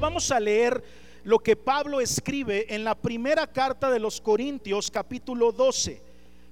Vamos a leer lo que Pablo escribe en la primera carta de los Corintios capítulo 12.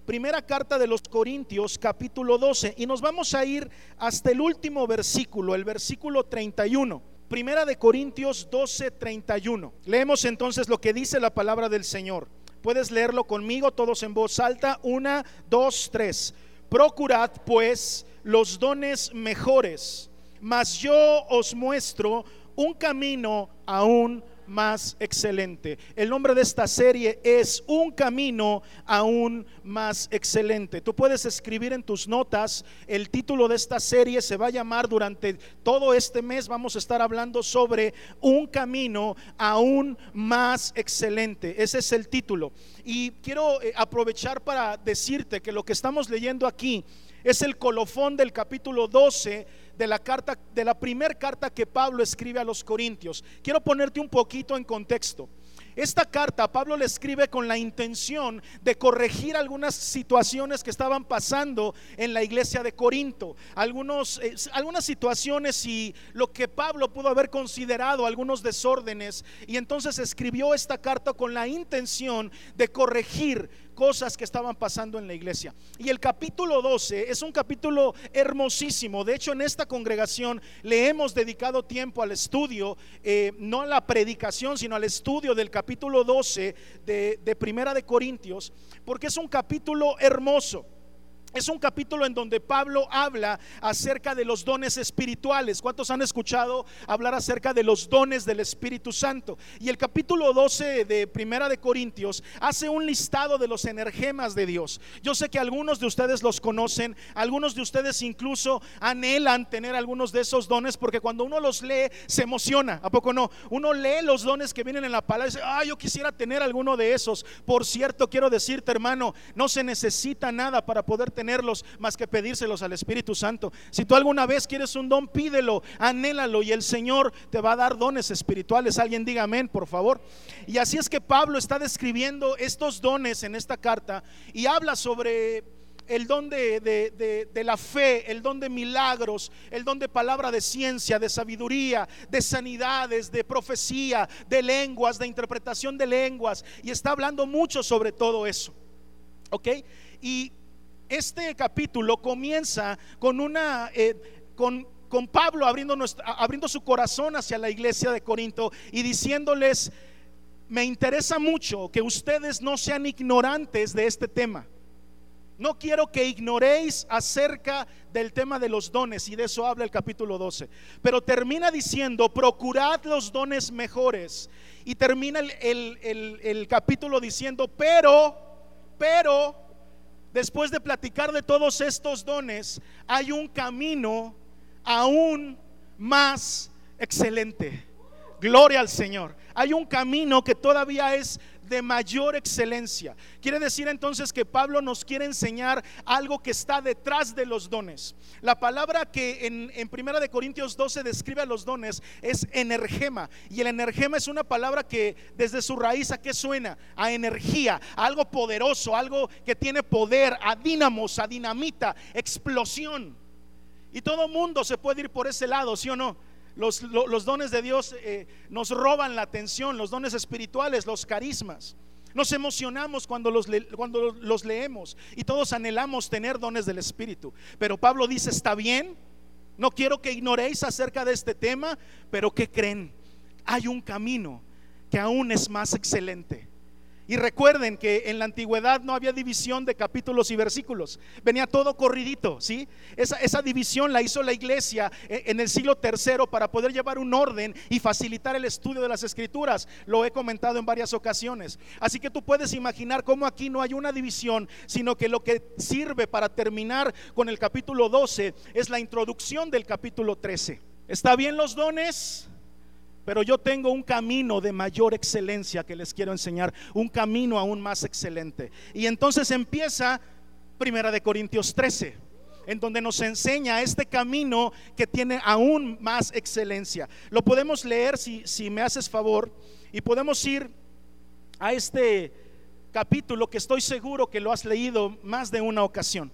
Primera carta de los Corintios capítulo 12 y nos vamos a ir hasta el último versículo, el versículo 31. Primera de Corintios 12, 31. Leemos entonces lo que dice la palabra del Señor. Puedes leerlo conmigo todos en voz alta. Una, dos, tres. Procurad pues los dones mejores, mas yo os muestro un camino aún más excelente. El nombre de esta serie es Un camino aún más excelente. Tú puedes escribir en tus notas, el título de esta serie se va a llamar durante todo este mes, vamos a estar hablando sobre un camino aún más excelente. Ese es el título. Y quiero eh, aprovechar para decirte que lo que estamos leyendo aquí es el colofón del capítulo 12 de la carta de la primera carta que Pablo escribe a los Corintios. Quiero ponerte un poquito en contexto. Esta carta Pablo le escribe con la intención de corregir algunas situaciones que estaban pasando en la iglesia de Corinto, algunos, eh, algunas situaciones y lo que Pablo pudo haber considerado algunos desórdenes. Y entonces escribió esta carta con la intención de corregir cosas que estaban pasando en la iglesia. Y el capítulo 12 es un capítulo hermosísimo. De hecho, en esta congregación le hemos dedicado tiempo al estudio, eh, no a la predicación, sino al estudio del capítulo 12 de, de Primera de Corintios, porque es un capítulo hermoso. Es un capítulo en donde Pablo habla acerca de los dones espirituales. ¿Cuántos han escuchado hablar acerca de los dones del Espíritu Santo? Y el capítulo 12 de Primera de Corintios hace un listado de los energemas de Dios. Yo sé que algunos de ustedes los conocen, algunos de ustedes incluso anhelan tener algunos de esos dones porque cuando uno los lee se emociona, ¿a poco no? Uno lee los dones que vienen en la palabra y dice, "Ah, yo quisiera tener alguno de esos." Por cierto, quiero decirte, hermano, no se necesita nada para poder tener más que pedírselos al Espíritu Santo. Si tú alguna vez quieres un don, pídelo, anhélalo y el Señor te va a dar dones espirituales. Alguien diga amén, por favor. Y así es que Pablo está describiendo estos dones en esta carta y habla sobre el don de, de, la fe, el don de milagros, el don de palabra de ciencia, de sabiduría, de sanidades, de profecía, de lenguas, de interpretación de lenguas. Y está hablando mucho sobre todo eso. ¿Ok? Y este capítulo comienza con una, eh, con, con, Pablo abriendo, abriendo su corazón hacia la iglesia de Corinto y diciéndoles, me interesa mucho que ustedes no sean ignorantes de este tema. No quiero que ignoréis acerca del tema de los dones, y de eso habla el capítulo 12. Pero termina diciendo, procurad los dones mejores. Y termina el, el, el capítulo diciendo, pero, pero, después de platicar de todos estos dones, hay un camino aún más excelente. Gloria al Señor. Hay un camino que todavía es de mayor excelencia. Quiere decir entonces que Pablo nos quiere enseñar algo que está detrás de los dones. La palabra que en, en Primera de Corintios 12 describe a los dones es energema. Y el energema es una palabra que desde su raíz a qué suena? A energía, a algo poderoso, algo que tiene poder, a dínamos, a dinamita, explosión. Y todo mundo se puede ir por ese lado, ¿sí o no? Los, dones de Dios eh, nos roban la atención, los dones espirituales, los carismas. Nos emocionamos cuando los, cuando los leemos y todos anhelamos tener dones del Espíritu. Pero Pablo dice, está bien, no quiero que ignoréis acerca de este tema, pero que creen? Hay un camino que aún es más excelente. Y recuerden que en la antigüedad no había división de capítulos y versículos, venía todo corridito, ¿sí? Esa, esa división la hizo la iglesia e, en el siglo tercero para poder llevar un orden y facilitar el estudio de las escrituras. Lo he comentado en varias ocasiones. Así que tú puedes imaginar cómo aquí no hay una división, sino que lo que sirve para terminar con el capítulo 12 es la introducción del capítulo 13. ¿Está bien los dones? Pero yo tengo un camino de mayor excelencia que les quiero enseñar, un camino aún más excelente. Y entonces empieza Primera de Corintios 13, en donde nos enseña este camino que tiene aún más excelencia. Lo podemos leer si, si me haces favor y podemos ir a este capítulo que estoy seguro que lo has leído más de una ocasión,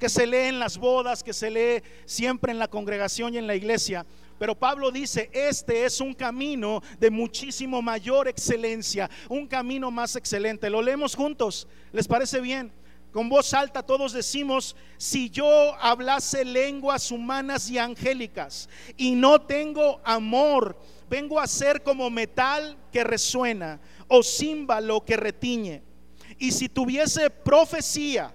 que se lee en las bodas, que se lee siempre en la congregación y en la iglesia Pero Pablo dice, este es un camino de muchísimo mayor excelencia, un camino más excelente. Lo leemos juntos, ¿les parece bien? Con voz alta todos decimos, si yo hablase lenguas humanas y angélicas y no tengo amor, vengo a ser como metal que resuena o címbalo que retiñe. Y si tuviese profecía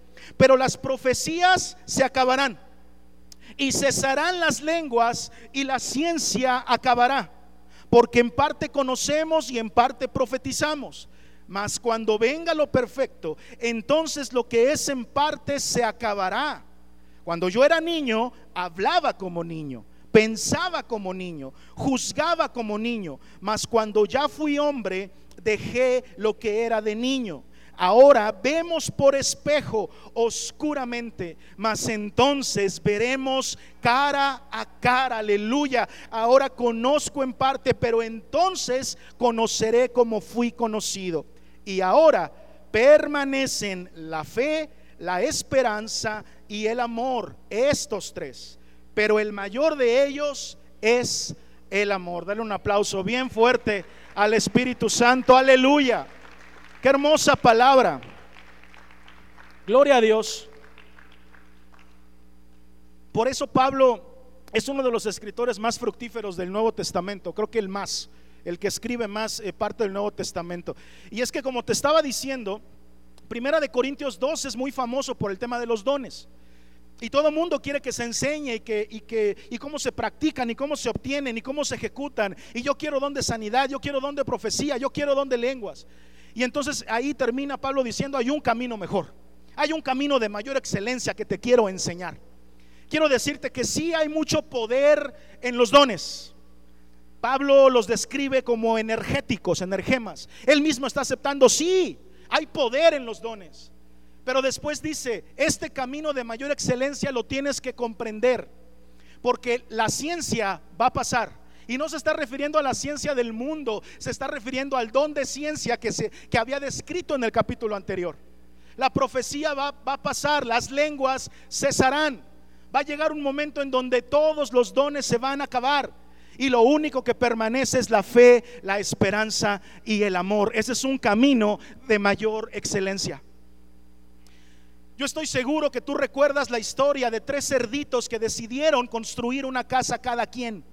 Pero las profecías se acabarán y cesarán las lenguas y la ciencia acabará. Porque en parte conocemos y en parte profetizamos. Mas cuando venga lo perfecto, entonces lo que es en parte se acabará. Cuando yo era niño, hablaba como niño, pensaba como niño, juzgaba como niño. Mas cuando ya fui hombre, dejé lo que era de niño. Ahora vemos por espejo oscuramente, mas entonces veremos cara a cara, aleluya. Ahora conozco en parte, pero entonces conoceré como fui conocido. Y ahora permanecen la fe, la esperanza y el amor, estos tres. Pero el mayor de ellos es el amor. Dale un aplauso bien fuerte al Espíritu Santo, aleluya. Qué hermosa palabra. Gloria a Dios. Por eso Pablo es uno de los escritores más fructíferos del Nuevo Testamento, creo que el más, el que escribe más eh, parte del Nuevo Testamento. Y es que como te estaba diciendo, Primera de Corintios 2 es muy famoso por el tema de los dones. Y todo el mundo quiere que se enseñe y, que, y, que, y cómo se practican y cómo se obtienen y cómo se ejecutan. Y yo quiero don de sanidad, yo quiero don de profecía, yo quiero don de lenguas. Y entonces ahí termina Pablo diciendo, hay un camino mejor, hay un camino de mayor excelencia que te quiero enseñar. Quiero decirte que sí hay mucho poder en los dones. Pablo los describe como energéticos, energemas. Él mismo está aceptando, sí, hay poder en los dones. Pero después dice, este camino de mayor excelencia lo tienes que comprender, porque la ciencia va a pasar. Y no se está refiriendo a la ciencia del mundo, se está refiriendo al don de ciencia que, se, que había descrito en el capítulo anterior. La profecía va, va a pasar, las lenguas cesarán. Va a llegar un momento en donde todos los dones se van a acabar. Y lo único que permanece es la fe, la esperanza y el amor. Ese es un camino de mayor excelencia. Yo estoy seguro que tú recuerdas la historia de tres cerditos que decidieron construir una casa cada quien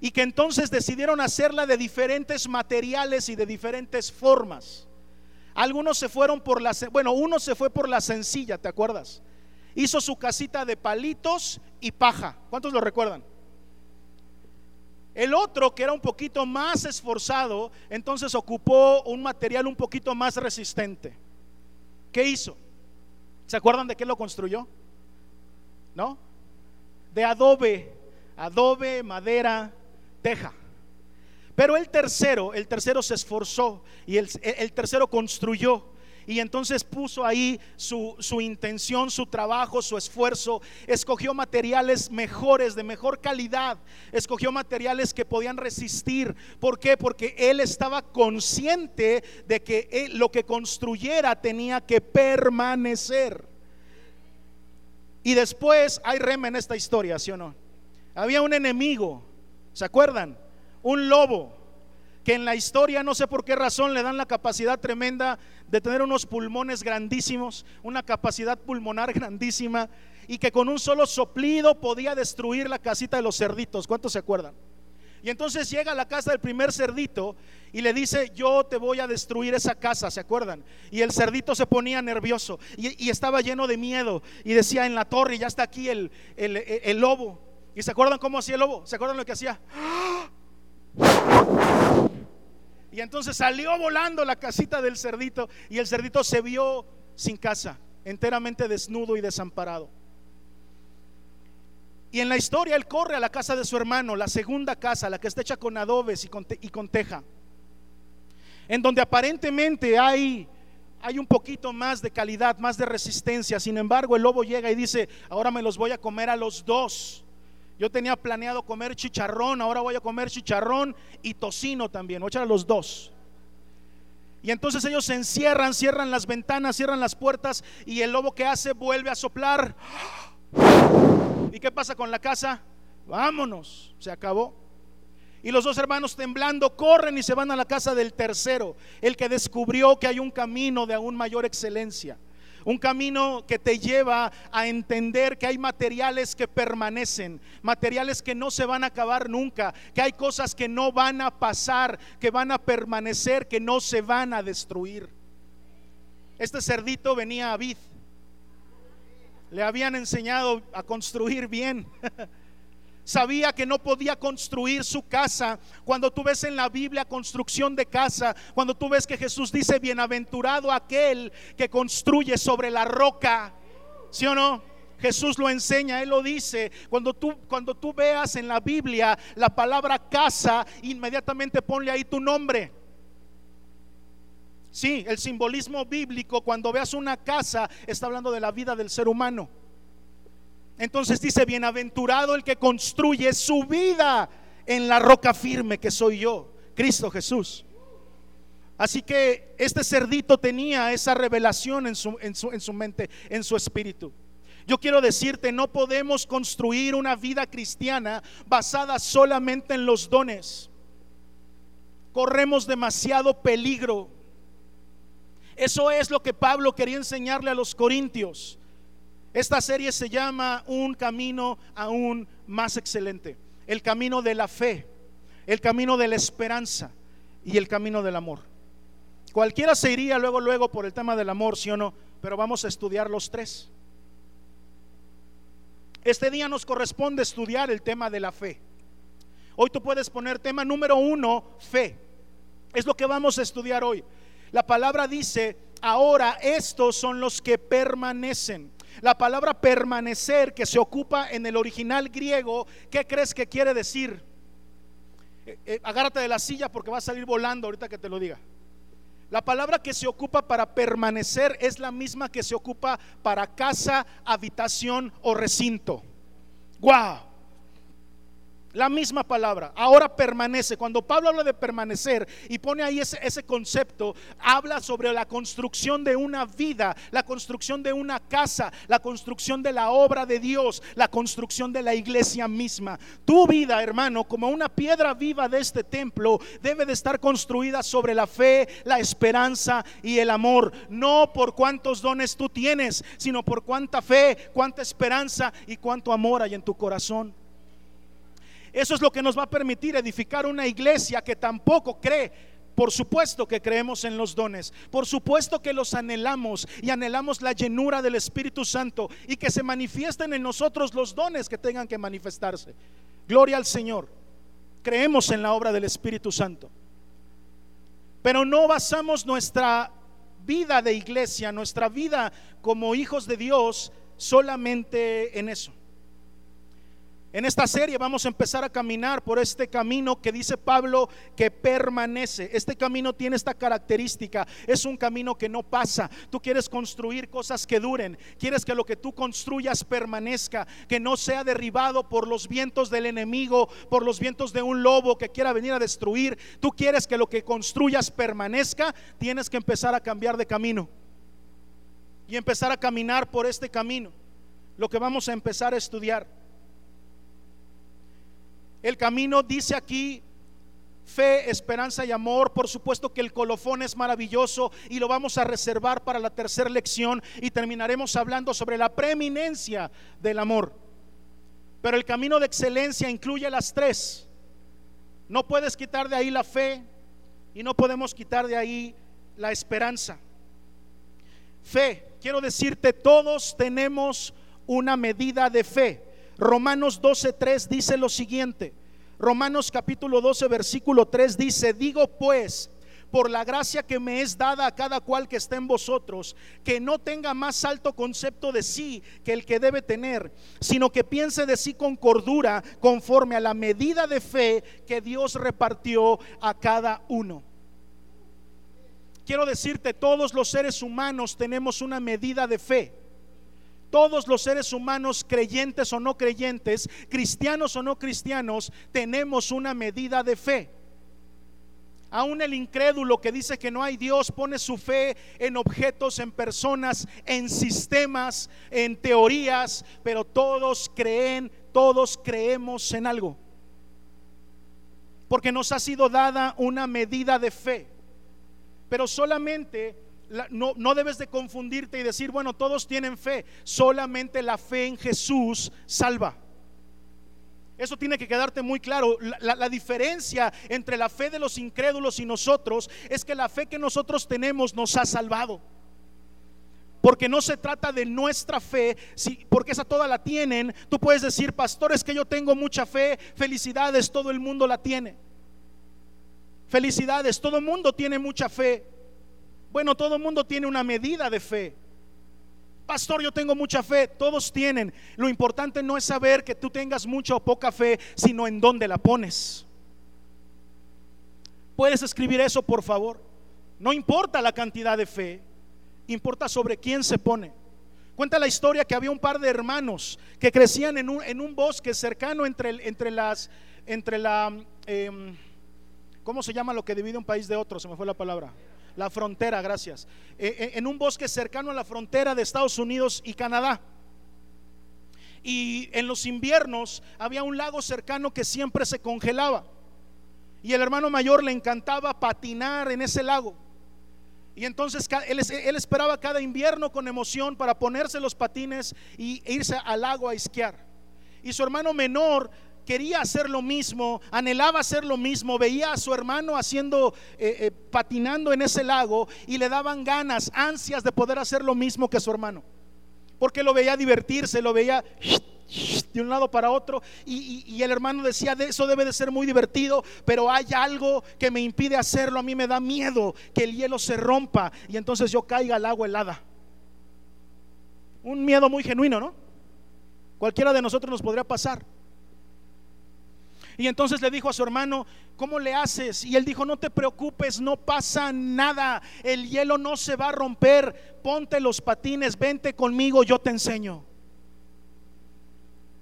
y que entonces decidieron hacerla de diferentes materiales y de diferentes formas. Algunos se fueron por la, bueno, uno se fue por la sencilla, ¿te acuerdas? Hizo su casita de palitos y paja. ¿Cuántos lo recuerdan? El otro, que era un poquito más esforzado, entonces ocupó un material un poquito más resistente. ¿Qué hizo? ¿Se acuerdan de qué lo construyó? ¿No? De adobe, adobe, madera, Pero el tercero, el tercero se esforzó y el, tercero construyó. Y entonces puso ahí su, intención, su trabajo, su esfuerzo. Escogió materiales mejores, de mejor calidad. Escogió materiales que podían resistir. ¿Por qué? Porque él estaba consciente de que lo que construyera tenía que permanecer. Y después hay rema en esta historia, ¿sí o no? Había un enemigo ¿Se acuerdan? Un lobo que en la historia no sé por qué razón le dan la capacidad tremenda de tener unos pulmones grandísimos, una capacidad pulmonar grandísima y que con un solo soplido podía destruir la casita de los cerditos. ¿Cuántos se acuerdan? Y entonces llega a la casa del primer cerdito y le dice, yo te voy a destruir esa casa, ¿se acuerdan? Y el cerdito se ponía nervioso y, estaba lleno de miedo y decía, en la torre ya está aquí el, el, lobo. ¿Y se acuerdan cómo hacía el lobo? ¿Se acuerdan lo que hacía? Y entonces salió volando la casita del cerdito y el cerdito se vio sin casa, enteramente desnudo y desamparado. Y en la historia él corre a la casa de su hermano, la segunda casa, la que está hecha con adobes y con, teja, en donde aparentemente hay, hay un poquito más de calidad, más de resistencia. Sin embargo, el lobo llega y dice, ahora me los voy a comer a los dos. Yo tenía planeado comer chicharrón, ahora voy a comer chicharrón y tocino también, voy a echar a los dos. Y entonces ellos se encierran, cierran las ventanas, cierran las puertas y el lobo que hace vuelve a soplar. ¿Y qué pasa con la casa? Vámonos, se acabó. Y los dos hermanos temblando corren y se van a la casa del tercero, el que descubrió que hay un camino de aún mayor excelencia. Un camino que te lleva a entender que hay materiales que permanecen, materiales que no se van a acabar nunca, que hay cosas que no van a pasar, que van a permanecer, que no se van a destruir. Este cerdito venía a vid le habían enseñado a construir bien. Sabía que no podía construir su casa. Cuando tú ves en la Biblia construcción de casa, cuando tú ves que Jesús dice, bienaventurado aquel que construye sobre la roca, ¿sí o no? Jesús lo enseña, Él lo dice. Cuando tú, cuando tú veas en la Biblia la palabra casa, inmediatamente ponle ahí tu nombre. Sí, el simbolismo bíblico, cuando veas una casa, está hablando de la vida del ser humano. Entonces dice, bienaventurado el que construye su vida en la roca firme que soy yo, Cristo Jesús. Así que este cerdito tenía esa revelación en su, en su, en su mente, en su espíritu. Yo quiero decirte, no podemos construir una vida cristiana basada solamente en los dones. Corremos demasiado peligro eso es lo que Pablo quería enseñarle a los corintios. Esta serie se llama Un camino aún más excelente. El camino de la fe, el camino de la esperanza y el camino del amor. Cualquiera se iría luego, luego por el tema del amor, sí o no, pero vamos a estudiar los tres. Este día nos corresponde estudiar el tema de la fe. Hoy tú puedes poner tema número uno, fe. Es lo que vamos a estudiar hoy. La palabra dice, ahora estos son los que permanecen. La palabra permanecer que se ocupa en el original griego, ¿qué crees que quiere decir? Eh, eh, agárrate de la silla porque va a salir volando ahorita que te lo diga. La palabra que se ocupa para permanecer es la misma que se ocupa para casa, habitación o recinto. ¡Guau! La misma palabra, ahora permanece. Cuando Pablo habla de permanecer y pone ahí ese, concepto, habla sobre la construcción de una vida, la construcción de una casa, la construcción de la obra de Dios, la construcción de la iglesia misma. Tu vida, hermano, como una piedra viva de este templo, debe de estar construida sobre la fe, la esperanza y el amor. No por cuántos dones tú tienes, sino por cuánta fe, cuánta esperanza y cuánto amor hay en tu corazón. Eso es lo que nos va a permitir edificar una iglesia que tampoco cree por supuesto que creemos en los dones, por supuesto que los anhelamos y anhelamos la llenura del Espíritu Santo y que se manifiesten en nosotros los dones que tengan que manifestarse. Gloria al Señor. Creemos en la obra del Espíritu Santo. Pero no basamos nuestra vida de iglesia, nuestra vida como hijos de Dios solamente en eso. En esta serie vamos a empezar a caminar por este camino que dice Pablo que permanece. Este camino tiene esta característica. Es un camino que no pasa. Tú quieres construir cosas que duren. Quieres que lo que tú construyas permanezca. Que no sea derribado por los vientos del enemigo, por los vientos de un lobo que quiera venir a destruir. Tú quieres que lo que construyas permanezca. Tienes que empezar a cambiar de camino. Y empezar a caminar por este camino. Lo que vamos a empezar a estudiar. El camino dice aquí fe, esperanza y amor. Por supuesto que el colofón es maravilloso y lo vamos a reservar para la tercera lección y terminaremos hablando sobre la preeminencia del amor. Pero el camino de excelencia incluye las tres. No puedes quitar de ahí la fe y no podemos quitar de ahí la esperanza. Fe, quiero decirte, todos tenemos una medida de fe. Romanos 12:3 dice lo siguiente. Romanos capítulo 12 versículo 3 dice, digo pues, por la gracia que me es dada a cada cual que esté en vosotros, que no tenga más alto concepto de sí que el que debe tener, sino que piense de sí con cordura, conforme a la medida de fe que Dios repartió a cada uno. Quiero decirte, todos los seres humanos tenemos una medida de fe. Todos los seres humanos, creyentes o no creyentes, cristianos o no cristianos, tenemos una medida de fe. Aún el incrédulo que dice que no hay Dios pone su fe en objetos, en personas, en sistemas, en teorías, pero todos creen, todos creemos en algo. Porque nos ha sido dada una medida de fe. Pero solamente no, no, debes de confundirte y decir, bueno, todos tienen fe. Solamente la fe en Jesús salva. Eso tiene que quedarte muy claro. La, diferencia entre la fe de los incrédulos y nosotros es que la fe que nosotros tenemos nos ha salvado. Porque no se trata de nuestra fe, si, porque esa toda la tienen. Tú puedes decir, pastor, es que yo tengo mucha fe, felicidades, todo el mundo la tiene. Felicidades, todo el mundo tiene mucha fe. Bueno, todo el mundo tiene una medida de fe. Pastor, yo tengo mucha fe, todos tienen. Lo importante no es saber que tú tengas mucha o poca fe, sino en dónde la pones. ¿Puedes escribir eso, por favor? No importa la cantidad de fe, importa sobre quién se pone. Cuenta la historia que había un par de hermanos que crecían en un, bosque cercano entre, entre las, entre la, em, ¿cómo se llama lo que divide un país de otro? Se me fue la palabra la frontera, gracias, eh, eh, en un bosque cercano a la frontera de Estados Unidos y Canadá. Y en los inviernos había un lago cercano que siempre se congelaba. Y el hermano mayor le encantaba patinar en ese lago. Y entonces él, esperaba cada invierno con emoción para ponerse los patines y irse al lago a esquiar. Y su hermano menor quería hacer lo mismo, anhelaba hacer lo mismo, veía a su hermano haciendo, eh, eh, patinando en ese lago y le daban ganas, ansias de poder hacer lo mismo que su hermano. Porque lo veía divertirse, lo veía de un lado para otro y, y, el hermano decía, de eso debe de ser muy divertido, pero hay algo que me impide hacerlo, a mí me da miedo que el hielo se rompa y entonces yo caiga al agua helada. Un miedo muy genuino, ¿no? Cualquiera de nosotros nos podría pasar. Y entonces le dijo a su hermano, ¿cómo le haces? Y él dijo, no te preocupes, no pasa nada, el hielo no se va a romper, ponte los patines, vente conmigo, yo te enseño.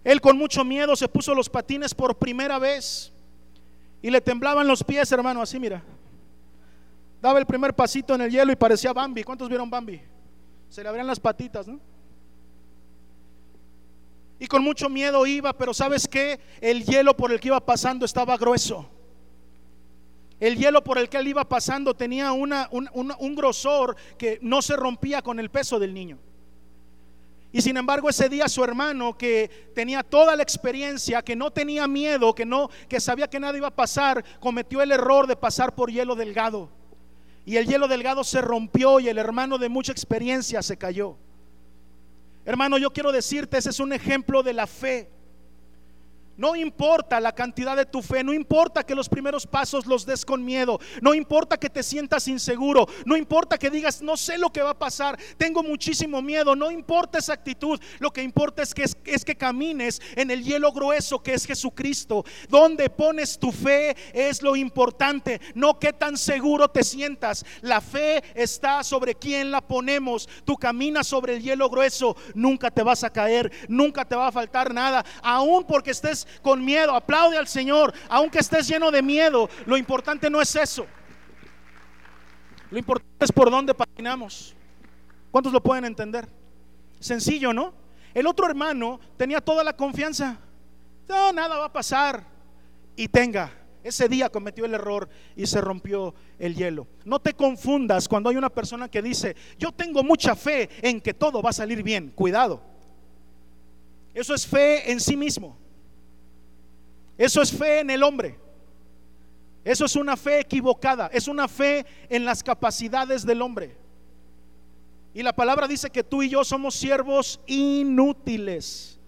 Él con mucho miedo se puso los patines por primera vez y le temblaban los pies, hermano, así mira. Daba el primer pasito en el hielo y parecía Bambi. ¿Cuántos vieron Bambi? Se le abrían las patitas, ¿no? Y con mucho miedo iba, pero ¿sabes qué? El hielo por el que iba pasando estaba grueso. El hielo por el que él iba pasando tenía una, un, grosor que no se rompía con el peso del niño. Y sin embargo ese día su hermano que tenía toda la experiencia, que no tenía miedo, que no que sabía que nada iba a pasar, cometió el error de pasar por hielo delgado. Y el hielo delgado se rompió y el hermano de mucha experiencia se cayó. Hermano, yo quiero decirte, ese es un ejemplo de la fe. No importa la cantidad de tu fe, no importa que los primeros pasos los des con miedo, no importa que te sientas inseguro, no importa que digas, no sé lo que va a pasar, tengo muchísimo miedo, no importa esa actitud, lo que importa es que, es, que camines en el hielo grueso que es Jesucristo. Donde pones tu fe es lo importante, no qué tan seguro te sientas. La fe está sobre quien la ponemos. Tú caminas sobre el hielo grueso, nunca te vas a caer, nunca te va a faltar nada, aún porque estés con miedo, aplaude al Señor, aunque estés lleno de miedo. Lo importante no es eso. Lo importante es por dónde patinamos. ¿Cuántos lo pueden entender? Sencillo, ¿no? El otro hermano tenía toda la confianza. No, nada va a pasar. Y tenga, ese día cometió el error y se rompió el hielo. No te confundas cuando hay una persona que dice, yo tengo mucha fe en que todo va a salir bien. Cuidado. Eso es fe en sí mismo. Eso es fe en el hombre. Eso es una fe equivocada, es una fe en las capacidades del hombre. Y la palabra dice que tú y yo somos siervos inútiles,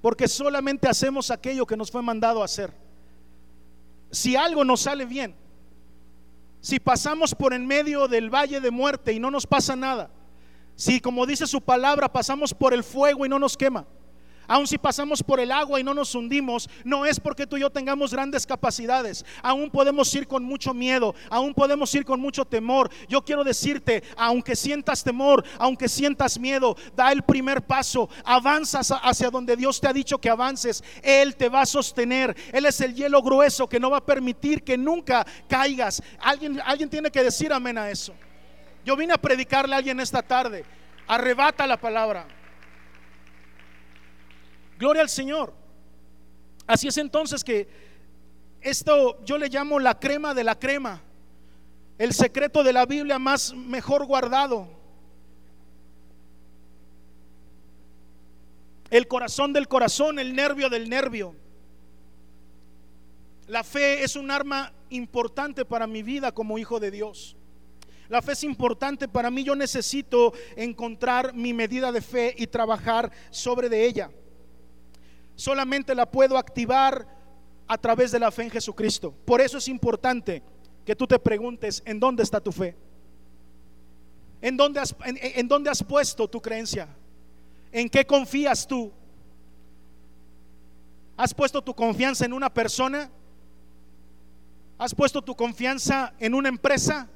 porque solamente hacemos aquello que nos fue mandado hacer. Si algo nos sale bien, si pasamos por en medio del valle de muerte y no nos pasa nada, si como dice su palabra pasamos por el fuego y no nos quema, Aun si pasamos por el agua y no nos hundimos, no es porque tú y yo tengamos grandes capacidades. Aún podemos ir con mucho miedo, aún podemos ir con mucho temor. Yo quiero decirte, aunque sientas temor, aunque sientas miedo, da el primer paso, avanzas hacia donde Dios te ha dicho que avances. Él te va a sostener. Él es el hielo grueso que no va a permitir que nunca caigas. Alguien, alguien tiene que decir amén a eso. Yo vine a predicarle a alguien esta tarde. Arrebata la palabra. Gloria al Señor. Así es entonces que esto yo le llamo la crema de la crema. El secreto de la Biblia más mejor guardado. El corazón del corazón, el nervio del nervio. La fe es un arma importante para mi vida como hijo de Dios. La fe es importante para mí. Yo necesito encontrar mi medida de fe y trabajar sobre de ella solamente la puedo activar a través de la fe en Jesucristo. Por eso es importante que tú te preguntes, ¿en dónde está tu fe? ¿En dónde has, en, dónde has puesto tu creencia? ¿En qué confías tú? ¿Has puesto tu confianza en una persona? ¿Has puesto tu confianza en una empresa?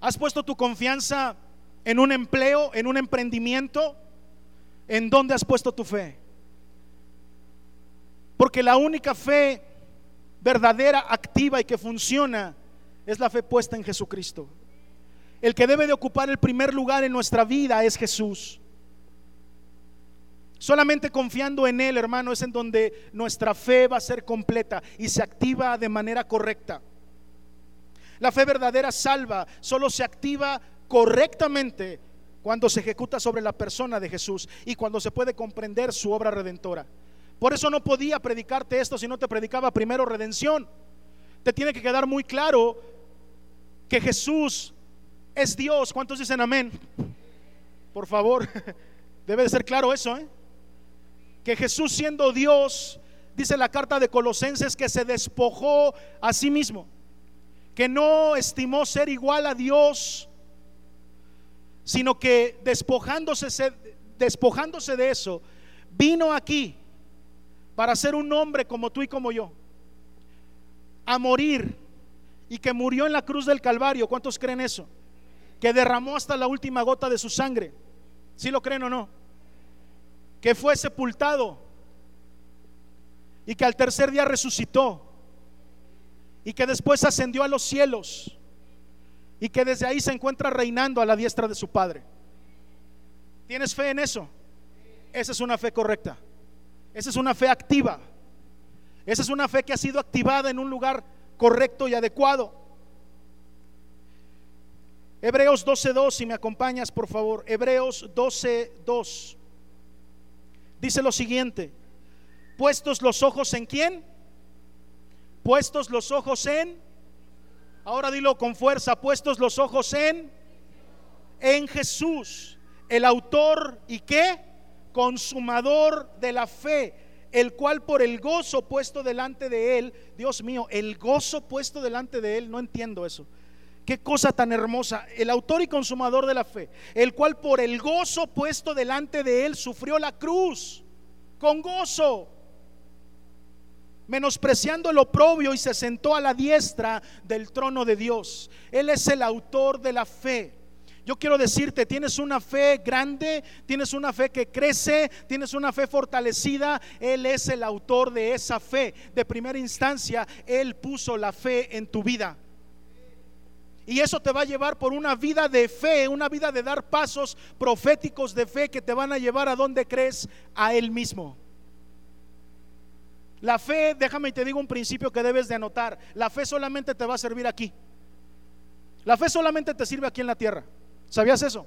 ¿Has puesto tu confianza en un empleo, en un emprendimiento? ¿En dónde has puesto tu fe? Porque la única fe verdadera, activa y que funciona es la fe puesta en Jesucristo. El que debe de ocupar el primer lugar en nuestra vida es Jesús. Solamente confiando en Él, hermano, es en donde nuestra fe va a ser completa y se activa de manera correcta. La fe verdadera salva, solo se activa correctamente cuando se ejecuta sobre la persona de Jesús y cuando se puede comprender su obra redentora. Por eso no podía predicarte esto si no te predicaba primero redención. Te tiene que quedar muy claro que Jesús es Dios. ¿Cuántos dicen amén? Por favor, debe de ser claro eso. ¿eh? Que Jesús siendo Dios, dice la carta de Colosenses, que se despojó a sí mismo. Que no estimó ser igual a Dios, sino que despojándose, despojándose de eso, vino aquí para ser un hombre como tú y como yo, a morir y que murió en la cruz del Calvario. ¿Cuántos creen eso? Que derramó hasta la última gota de su sangre. ¿Sí lo creen o no? Que fue sepultado y que al tercer día resucitó y que después ascendió a los cielos y que desde ahí se encuentra reinando a la diestra de su Padre. ¿Tienes fe en eso? Esa es una fe correcta. Esa es una fe activa. Esa es una fe que ha sido activada en un lugar correcto y adecuado. Hebreos 12.2, si me acompañas por favor. Hebreos 12.2. Dice lo siguiente. Puestos los ojos en quién? Puestos los ojos en... Ahora dilo con fuerza. Puestos los ojos en... En Jesús. El autor y qué? Consumador de la fe, el cual por el gozo puesto delante de él, Dios mío, el gozo puesto delante de él, no entiendo eso. Qué cosa tan hermosa. El autor y consumador de la fe, el cual por el gozo puesto delante de él sufrió la cruz con gozo, menospreciando el oprobio y se sentó a la diestra del trono de Dios. Él es el autor de la fe. Yo quiero decirte, tienes una fe grande, tienes una fe que crece, tienes una fe fortalecida. Él es el autor de esa fe. De primera instancia, Él puso la fe en tu vida. Y eso te va a llevar por una vida de fe, una vida de dar pasos proféticos de fe que te van a llevar a donde crees a Él mismo. La fe, déjame y te digo un principio que debes de anotar. La fe solamente te va a servir aquí. La fe solamente te sirve aquí en la tierra. ¿Sabías eso?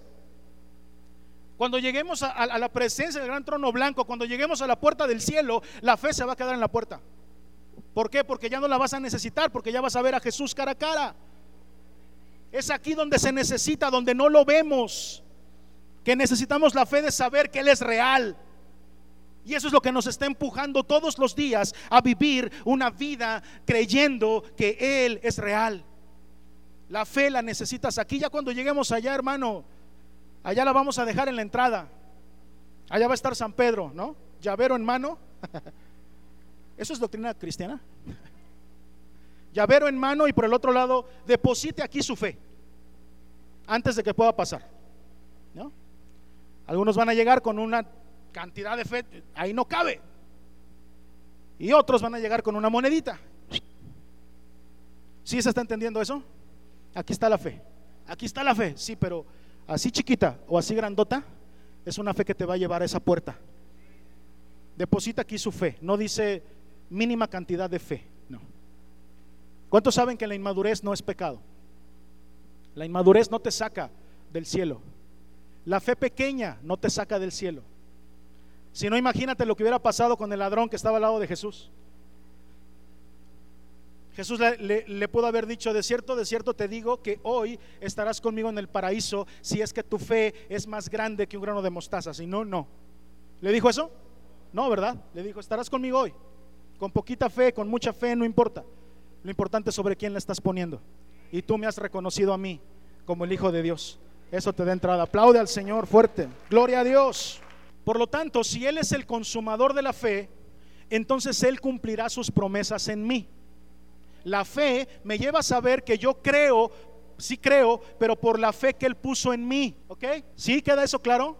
Cuando lleguemos a, la presencia del gran trono blanco, cuando lleguemos a la puerta del cielo, la fe se va a quedar en la puerta. ¿Por qué? Porque ya no la vas a necesitar, porque ya vas a ver a Jesús cara a cara. Es aquí donde se necesita, donde no lo vemos, que necesitamos la fe de saber que Él es real. Y eso es lo que nos está empujando todos los días a vivir una vida creyendo que Él es real. La fe la necesitas aquí. Ya cuando lleguemos allá, hermano, allá la vamos a dejar en la entrada. Allá va a estar San Pedro, ¿no? Llavero en mano. ¿Eso es doctrina cristiana? Llavero en mano y por el otro lado, deposite aquí su fe antes de que pueda pasar. ¿no? Algunos van a llegar con una cantidad de fe, ahí no cabe. Y otros van a llegar con una monedita. ¿Sí se está entendiendo eso? Aquí está la fe. Aquí está la fe, sí, pero así chiquita o así grandota, es una fe que te va a llevar a esa puerta. Deposita aquí su fe. No dice mínima cantidad de fe. No. ¿Cuántos saben que la inmadurez no es pecado? La inmadurez no te saca del cielo. La fe pequeña no te saca del cielo. Si no, imagínate lo que hubiera pasado con el ladrón que estaba al lado de Jesús. Jesús le, pudo haber dicho, de cierto, de cierto te digo que hoy estarás conmigo en el paraíso si es que tu fe es más grande que un grano de mostaza. Si no, no. ¿Le dijo eso? No, ¿verdad? Le dijo, estarás conmigo hoy. Con poquita fe, con mucha fe, no importa. Lo importante es sobre quién le estás poniendo. Y tú me has reconocido a mí como el Hijo de Dios. Eso te da entrada. Aplaude al Señor fuerte. Gloria a Dios. Por lo tanto, si Él es el consumador de la fe, entonces Él cumplirá sus promesas en mí. La fe me lleva a saber que yo creo, sí creo, pero por la fe que Él puso en mí. ¿Ok? ¿Sí queda eso claro?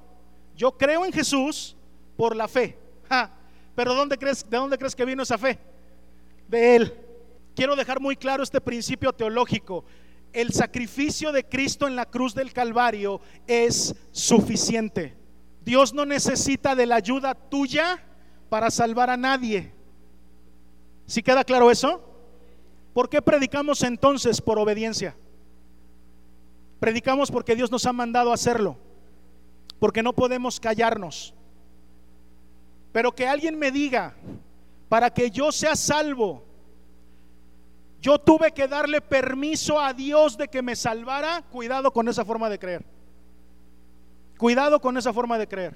Yo creo en Jesús por la fe. Pero ¿dónde crees, ¿de dónde crees que vino esa fe? De Él. Quiero dejar muy claro este principio teológico. El sacrificio de Cristo en la cruz del Calvario es suficiente. Dios no necesita de la ayuda tuya para salvar a nadie. ¿Sí queda claro eso? ¿Por qué predicamos entonces por obediencia? Predicamos porque Dios nos ha mandado a hacerlo, porque no podemos callarnos. Pero que alguien me diga, para que yo sea salvo, yo tuve que darle permiso a Dios de que me salvara, cuidado con esa forma de creer. Cuidado con esa forma de creer.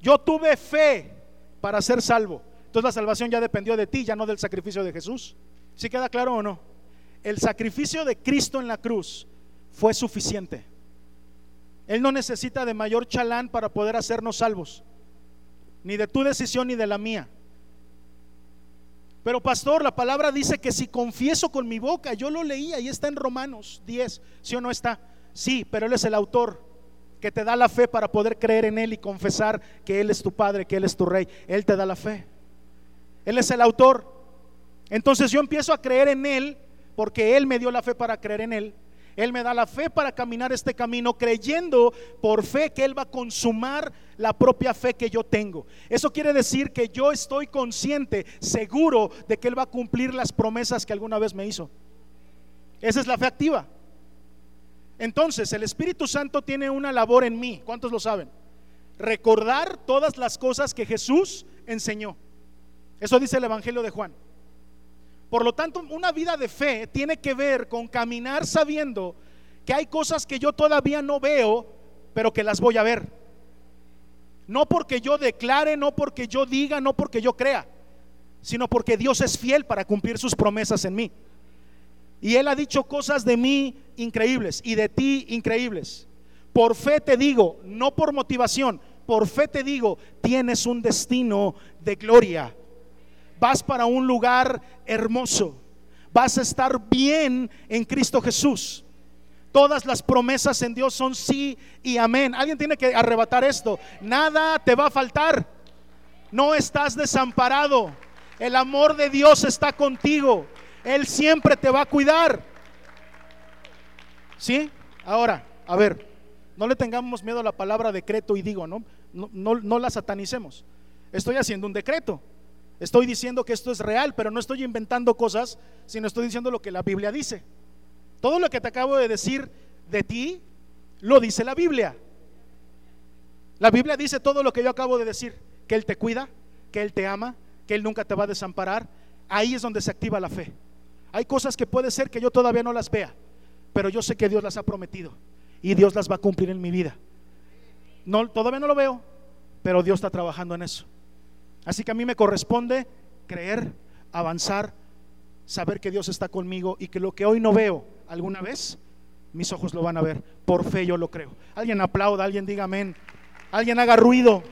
Yo tuve fe para ser salvo. Entonces la salvación ya dependió de ti, ya no del sacrificio de Jesús. ¿Sí queda claro o no? El sacrificio de Cristo en la cruz fue suficiente. Él no necesita de mayor chalán para poder hacernos salvos ni de tu decisión ni de la mía. Pero pastor, la palabra dice que si confieso con mi boca, yo lo leía y está en Romanos 10, ¿sí o no está? Sí, pero Él es el autor que te da la fe para poder creer en Él y confesar que Él es tu Padre, que Él es tu Rey. Él te da la fe. Él es el autor. Entonces yo empiezo a creer en Él porque Él me dio la fe para creer en Él. Él me da la fe para caminar este camino creyendo por fe que Él va a consumar la propia fe que yo tengo. Eso quiere decir que yo estoy consciente, seguro de que Él va a cumplir las promesas que alguna vez me hizo. Esa es la fe activa. Entonces, el Espíritu Santo tiene una labor en mí. ¿Cuántos lo saben? Recordar todas las cosas que Jesús enseñó. Eso dice el Evangelio de Juan. Por lo tanto, una vida de fe tiene que ver con caminar sabiendo que hay cosas que yo todavía no veo, pero que las voy a ver. No porque yo declare, no porque yo diga, no porque yo crea, sino porque Dios es fiel para cumplir sus promesas en mí. Y Él ha dicho cosas de mí increíbles y de ti increíbles. Por fe te digo, no por motivación, por fe te digo, tienes un destino de gloria vas para un lugar hermoso, vas a estar bien en Cristo Jesús. Todas las promesas en Dios son sí y amén. Alguien tiene que arrebatar esto. Nada te va a faltar. No estás desamparado. El amor de Dios está contigo. Él siempre te va a cuidar. ¿Sí? Ahora, a ver, no le tengamos miedo a la palabra decreto y digo, ¿no? No, no, no la satanicemos. Estoy haciendo un decreto. Estoy diciendo que esto es real, pero no estoy inventando cosas, sino estoy diciendo lo que la Biblia dice. Todo lo que te acabo de decir de ti, lo dice la Biblia. La Biblia dice todo lo que yo acabo de decir, que Él te cuida, que Él te ama, que Él nunca te va a desamparar, ahí es donde se activa la fe. Hay cosas que puede ser que yo todavía no las vea, pero yo sé que Dios las ha prometido y Dios las va a cumplir en mi vida. No, todavía no lo veo, pero Dios está trabajando en eso. Así que a mí me corresponde creer, avanzar, saber que Dios está conmigo y que lo que hoy no veo alguna vez, mis ojos lo van a ver. Por fe yo lo creo. Alguien aplauda, alguien diga amén, alguien haga ruido.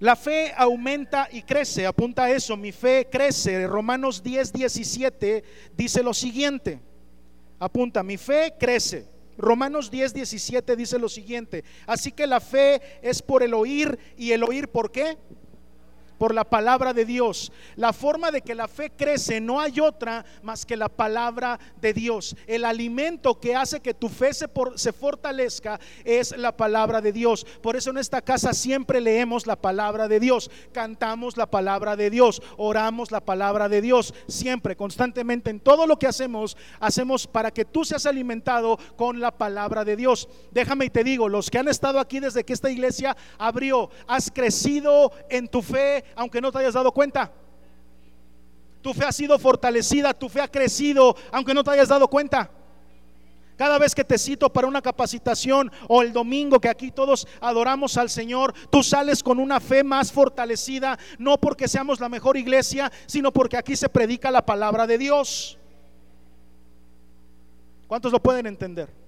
La fe aumenta y crece, apunta a eso, mi fe crece. Romanos 10, 17 dice lo siguiente, apunta, mi fe crece. Romanos 10, 17 dice lo siguiente, así que la fe es por el oír y el oír por qué? Por la palabra de Dios. La forma de que la fe crece no hay otra más que la palabra de Dios. El alimento que hace que tu fe se, se fortalezca es la palabra de Dios. Por eso en esta casa siempre leemos la palabra de Dios, cantamos la palabra de Dios, oramos la palabra de Dios. Siempre, constantemente, en todo lo que hacemos, hacemos para que tú seas alimentado con la palabra de Dios. Déjame y te digo, los que han estado aquí desde que esta iglesia abrió, has crecido en tu fe, aunque no te hayas dado cuenta. Tu fe ha sido fortalecida, tu fe ha crecido, aunque no te hayas dado cuenta. Cada vez que te cito para una capacitación o el domingo que aquí todos adoramos al Señor, tú sales con una fe más fortalecida, no porque seamos la mejor iglesia, sino porque aquí se predica la palabra de Dios. ¿Cuántos lo pueden entender?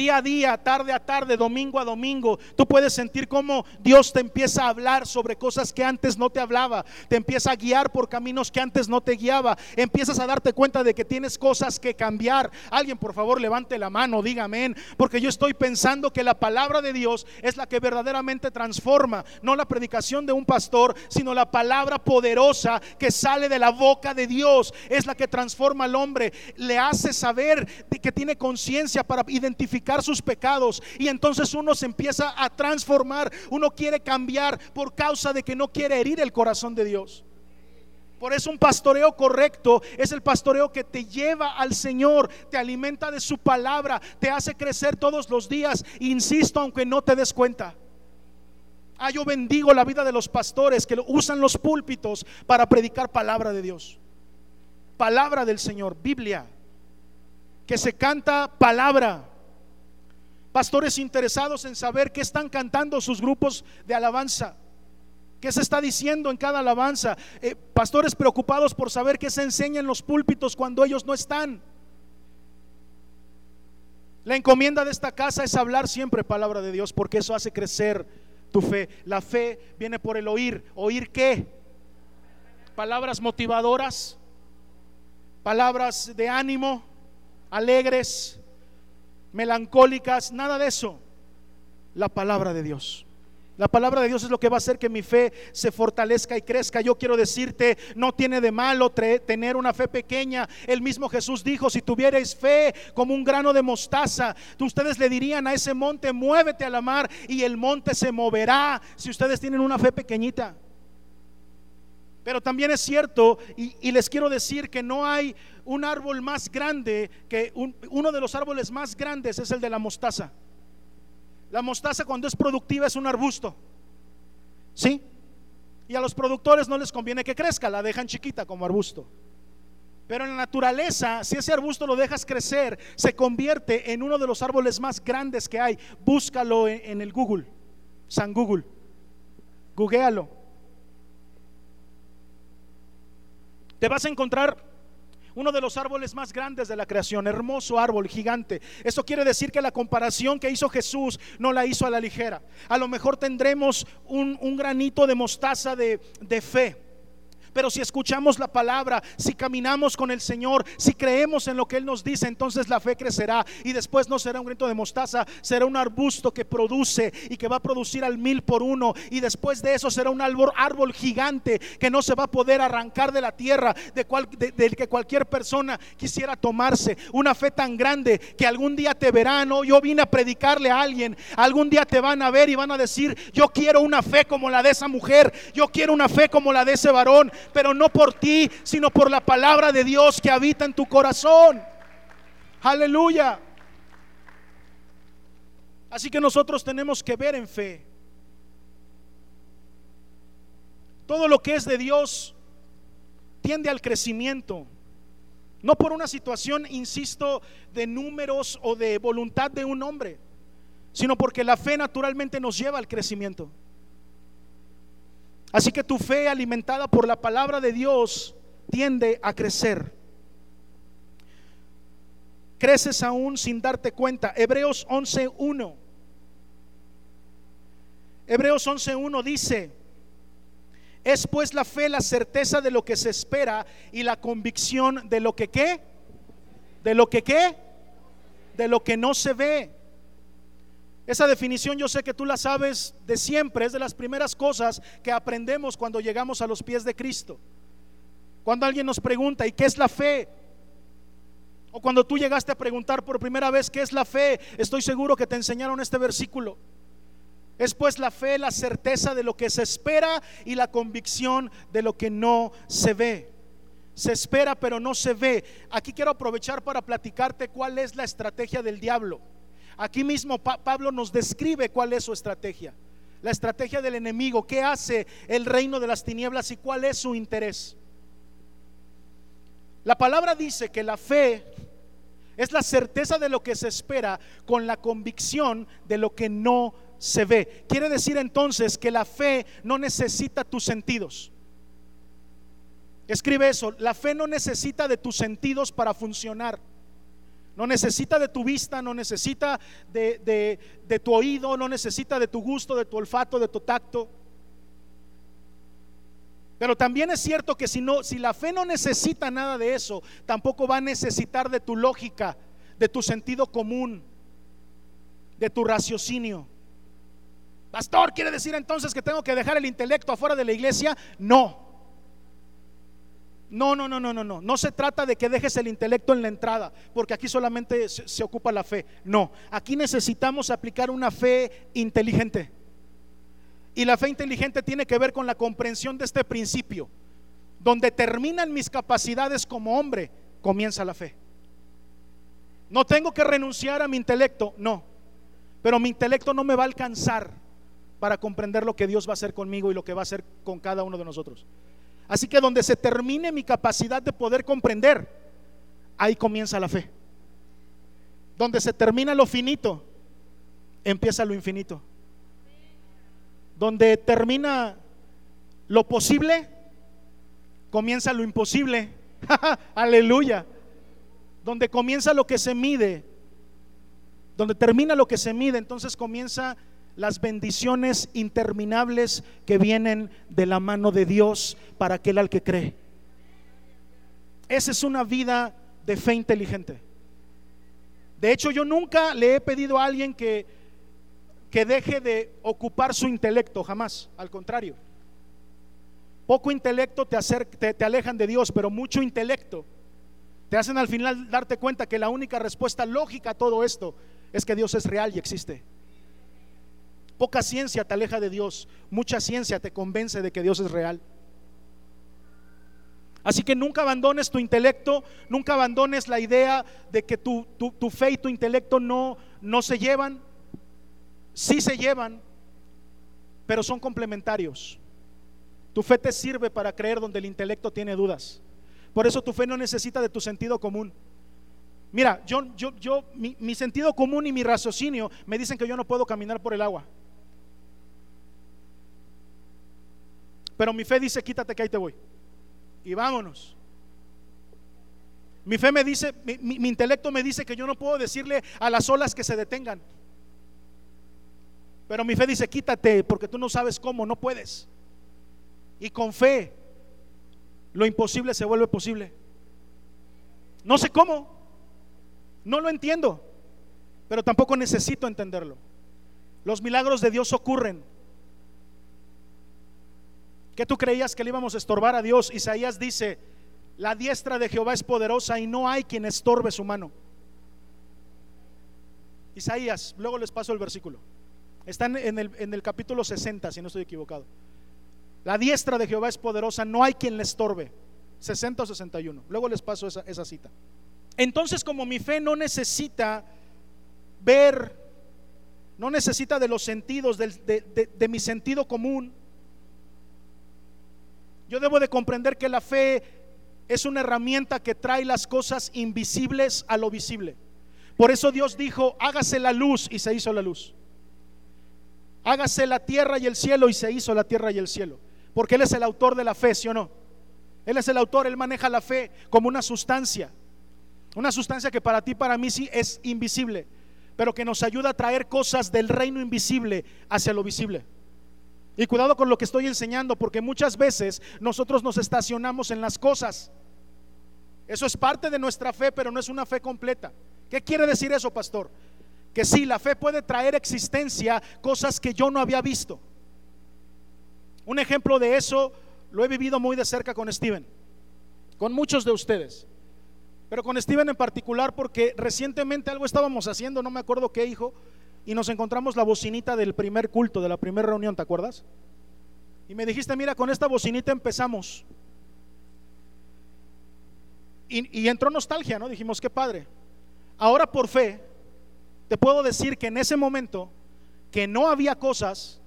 Día a día, tarde a tarde, domingo a domingo, tú puedes sentir cómo Dios te empieza a hablar sobre cosas que antes no te hablaba, te empieza a guiar por caminos que antes no te guiaba, empiezas a darte cuenta de que tienes cosas que cambiar. Alguien, por favor, levante la mano, diga amén, porque yo estoy pensando que la palabra de Dios es la que verdaderamente transforma, no la predicación de un pastor, sino la palabra poderosa que sale de la boca de Dios, es la que transforma al hombre, le hace saber que tiene conciencia para identificar sus pecados y entonces uno se empieza a transformar, uno quiere cambiar por causa de que no quiere herir el corazón de Dios. Por eso un pastoreo correcto es el pastoreo que te lleva al Señor, te alimenta de su palabra, te hace crecer todos los días, insisto, aunque no te des cuenta. Ah, yo bendigo la vida de los pastores que usan los púlpitos para predicar palabra de Dios. Palabra del Señor, Biblia. Que se canta palabra. Pastores interesados en saber qué están cantando sus grupos de alabanza. ¿Qué se está diciendo en cada alabanza? Eh, pastores preocupados por saber qué se enseña en los púlpitos cuando ellos no están. La encomienda de esta casa es hablar siempre palabra de Dios porque eso hace crecer tu fe. La fe viene por el oír. ¿Oír qué? Palabras motivadoras, palabras de ánimo, alegres, melancólicas, nada de eso. La palabra de Dios. La palabra de Dios es lo que va a hacer que mi fe se fortalezca y crezca. Yo quiero decirte, no tiene de malo tener una fe pequeña. El mismo Jesús dijo, si tuvierais fe como un grano de mostaza, ustedes le dirían a ese monte, muévete a la mar y el monte se moverá si ustedes tienen una fe pequeñita. Pero también es cierto, y, les quiero decir que no hay un árbol más grande que uno de los árboles más grandes es el de la mostaza. La mostaza cuando es productiva es un arbusto. ¿Sí? Y a los productores no les conviene que crezca, la dejan chiquita como arbusto. Pero en la naturaleza, si ese arbusto lo dejas crecer, se convierte en uno de los árboles más grandes que hay. Búscalo en, en el Google, San Google. Googlealo. Te vas a encontrar uno de los árboles más grandes de la creación, hermoso árbol gigante. Eso quiere decir que la comparación que hizo Jesús no la hizo a la ligera. A lo mejor tendremos un, granito de mostaza de, de fe pero si escuchamos la palabra, si caminamos con el Señor, si creemos en lo que Él nos dice, entonces la fe crecerá y después no será un grito de mostaza, será un arbusto que produce y que va a producir al mil por uno. Y después de eso será un árbol, gigante que no se va a poder arrancar de la tierra, de cual, del que cualquier persona quisiera tomarse. Una fe tan grande que algún día te verán. Yo vine a predicarle a alguien, algún día te van a ver y van a decir: Yo quiero una fe como la de esa mujer, yo quiero una fe como la de ese varón pero no por ti, sino por la palabra de Dios que habita en tu corazón. Aleluya. Así que nosotros tenemos que ver en fe. Todo lo que es de Dios tiende al crecimiento. No por una situación, insisto, de números o de voluntad de un hombre, sino porque la fe naturalmente nos lleva al crecimiento. Así que tu fe alimentada por la palabra de Dios tiende a crecer. Creces aún sin darte cuenta. Hebreos 11.1. Hebreos 11.1 dice, es pues la fe la certeza de lo que se espera y la convicción de lo que qué? De lo que qué? De lo que no se ve. Esa definición yo sé que tú la sabes de siempre, es de las primeras cosas que aprendemos cuando llegamos a los pies de Cristo. Cuando alguien nos pregunta, ¿y qué es la fe? O cuando tú llegaste a preguntar por primera vez qué es la fe, estoy seguro que te enseñaron este versículo. Es pues la fe, la certeza de lo que se espera y la convicción de lo que no se ve. Se espera pero no se ve. Aquí quiero aprovechar para platicarte cuál es la estrategia del diablo. Aquí mismo Pablo nos describe cuál es su estrategia. La estrategia del enemigo, qué hace el reino de las tinieblas y cuál es su interés. La palabra dice que la fe es la certeza de lo que se espera con la convicción de lo que no se ve. Quiere decir entonces que la fe no necesita tus sentidos. Escribe eso, la fe no necesita de tus sentidos para funcionar. No necesita de tu vista, no necesita de, tu oído, no necesita de tu gusto, de tu olfato, de tu tacto. Pero también es cierto que si, no, si la fe no necesita nada de eso, tampoco va a necesitar de tu lógica, de tu sentido común, de tu raciocinio. Pastor, ¿quiere decir entonces que tengo que dejar el intelecto afuera de la iglesia? No. No, no, no, no, no, no. No se trata de que dejes el intelecto en la entrada, porque aquí solamente se, ocupa la fe. No, aquí necesitamos aplicar una fe inteligente. Y la fe inteligente tiene que ver con la comprensión de este principio. Donde terminan mis capacidades como hombre, comienza la fe. No tengo que renunciar a mi intelecto, no. Pero mi intelecto no me va a alcanzar para comprender lo que Dios va a hacer conmigo y lo que va a hacer con cada uno de nosotros. Así que donde se termine mi capacidad de poder comprender, ahí comienza la fe. Donde se termina lo finito, empieza lo infinito. Donde termina lo posible, comienza lo imposible. Aleluya. Donde comienza lo que se mide, donde termina lo que se mide, entonces comienza las bendiciones interminables que vienen de la mano de Dios para aquel al que cree. Esa es una vida de fe inteligente. De hecho, yo nunca le he pedido a alguien que, que deje de ocupar su intelecto, jamás, al contrario. Poco intelecto te, te, te alejan de Dios, pero mucho intelecto te hacen al final darte cuenta que la única respuesta lógica a todo esto es que Dios es real y existe. Poca ciencia te aleja de Dios, mucha ciencia te convence de que Dios es real. Así que nunca abandones tu intelecto, nunca abandones la idea de que tu, tu, fe y tu intelecto no, no se llevan. Sí se llevan, pero son complementarios. Tu fe te sirve para creer donde el intelecto tiene dudas. Por eso tu fe no necesita de tu sentido común. Mira, yo, yo, yo, mi, mi sentido común y mi raciocinio me dicen que yo no puedo caminar por el agua. Pero mi fe dice, quítate que ahí te voy. Y vámonos. Mi fe me dice, mi, intelecto me dice que yo no puedo decirle a las olas que se detengan. Pero mi fe dice, quítate porque tú no sabes cómo, no puedes. Y con fe, lo imposible se vuelve posible. No sé cómo, no lo entiendo, pero tampoco necesito entenderlo. Los milagros de Dios ocurren ¿Qué tú creías que le íbamos a estorbar a Dios? Isaías dice, la diestra de Jehová es poderosa y no hay quien estorbe su mano. Isaías, luego les paso el versículo. Está en el, en el capítulo 60, si no estoy equivocado. La diestra de Jehová es poderosa, no hay quien le estorbe. 60 o 61. Luego les paso esa, esa cita. Entonces, como mi fe no necesita ver, no necesita de los sentidos, de mi sentido común, yo debo de comprender que la fe es una herramienta que trae las cosas invisibles a lo visible. Por eso Dios dijo, hágase la luz y se hizo la luz. Hágase la tierra y el cielo y se hizo la tierra y el cielo. Porque Él es el autor de la fe, ¿sí o no? Él es el autor, Él maneja la fe como una sustancia. Una sustancia que para ti, para mí sí es invisible, pero que nos ayuda a traer cosas del reino invisible hacia lo visible. Y cuidado con lo que estoy enseñando, porque muchas veces nosotros nos estacionamos en las cosas. Eso es parte de nuestra fe, pero no es una fe completa. ¿Qué quiere decir eso, pastor? Que sí, la fe puede traer existencia cosas que yo no había visto. Un ejemplo de eso lo he vivido muy de cerca con Steven, con muchos de ustedes, pero con Steven en particular porque recientemente algo estábamos haciendo, no me acuerdo qué hijo, y nos encontramos la bocinita del primer culto, de la primera reunión, ¿te acuerdas? Y me dijiste, mira, con esta bocinita empezamos. Y, y entró nostalgia, ¿no? Dijimos, qué padre. Ahora por fe, te puedo decir que en ese momento, que no había cosas,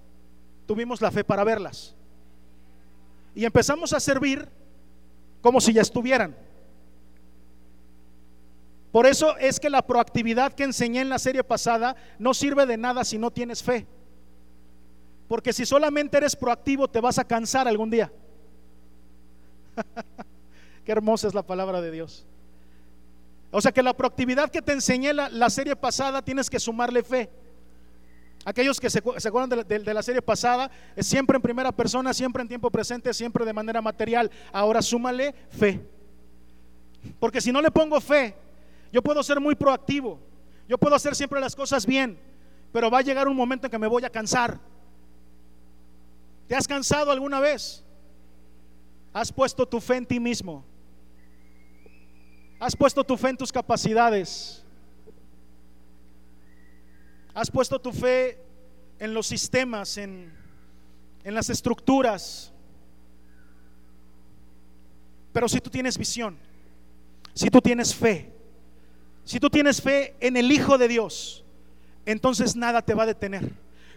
tuvimos la fe para verlas. Y empezamos a servir como si ya estuvieran. Por eso es que la proactividad que enseñé en la serie pasada no sirve de nada si no tienes fe. Porque si solamente eres proactivo te vas a cansar algún día. Qué hermosa es la palabra de Dios. O sea que la proactividad que te enseñé la, la serie pasada tienes que sumarle fe. Aquellos que se, acuerdan de la, serie pasada, es siempre en primera persona, siempre en tiempo presente, siempre de manera material. Ahora súmale fe. Porque si no le pongo fe, yo puedo ser muy proactivo. Yo puedo hacer siempre las cosas bien. Pero va a llegar un momento en que me voy a cansar. ¿Te has cansado alguna vez? ¿Has puesto tu fe en ti mismo? ¿Has puesto tu fe en tus capacidades? ¿Has puesto tu fe en los sistemas, en, en las estructuras? Pero si tú tienes visión, si tú tienes fe, si tú tienes fe en el Hijo de Dios, entonces nada te va a detener.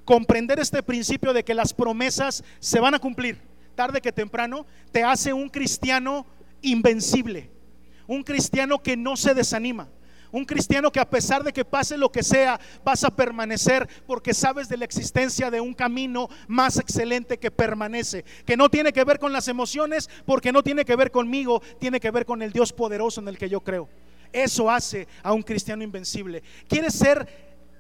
Comprender este principio de que las promesas se van a cumplir tarde que temprano te hace un cristiano invencible, un cristiano que no se desanima. Un cristiano que a pesar de que pase lo que sea, vas a permanecer porque sabes de la existencia de un camino más excelente que permanece, que no tiene que ver con las emociones, porque no tiene que ver conmigo, tiene que ver con el Dios poderoso en el que yo creo. Eso hace a un cristiano invencible. ¿Quieres ser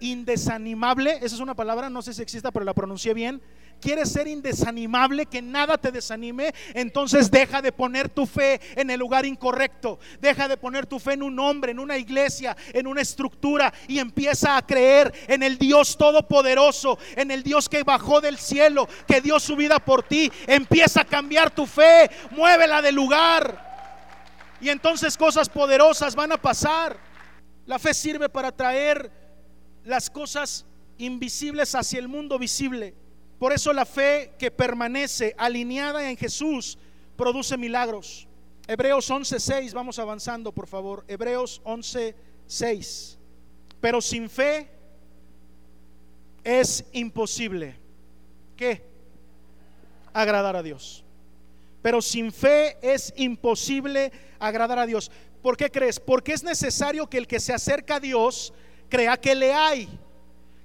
indesanimable? Esa es una palabra, no sé si exista, pero la pronuncié bien. ¿Quieres ser indesanimable, que nada te desanime? Entonces deja de poner tu fe en el lugar incorrecto. Deja de poner tu fe en un hombre, en una iglesia, en una estructura y empieza a creer en el Dios todopoderoso, en el Dios que bajó del cielo, que dio su vida por ti. Empieza a cambiar tu fe, muévela de lugar. Y entonces cosas poderosas van a pasar. La fe sirve para traer las cosas invisibles hacia el mundo visible. Por eso la fe que permanece alineada en Jesús produce milagros. Hebreos 11:6, vamos avanzando, por favor. Hebreos 11:6. Pero sin fe es imposible. ¿Qué? Agradar a Dios. Pero sin fe es imposible agradar a Dios. ¿Por qué crees? Porque es necesario que el que se acerca a Dios crea que le hay,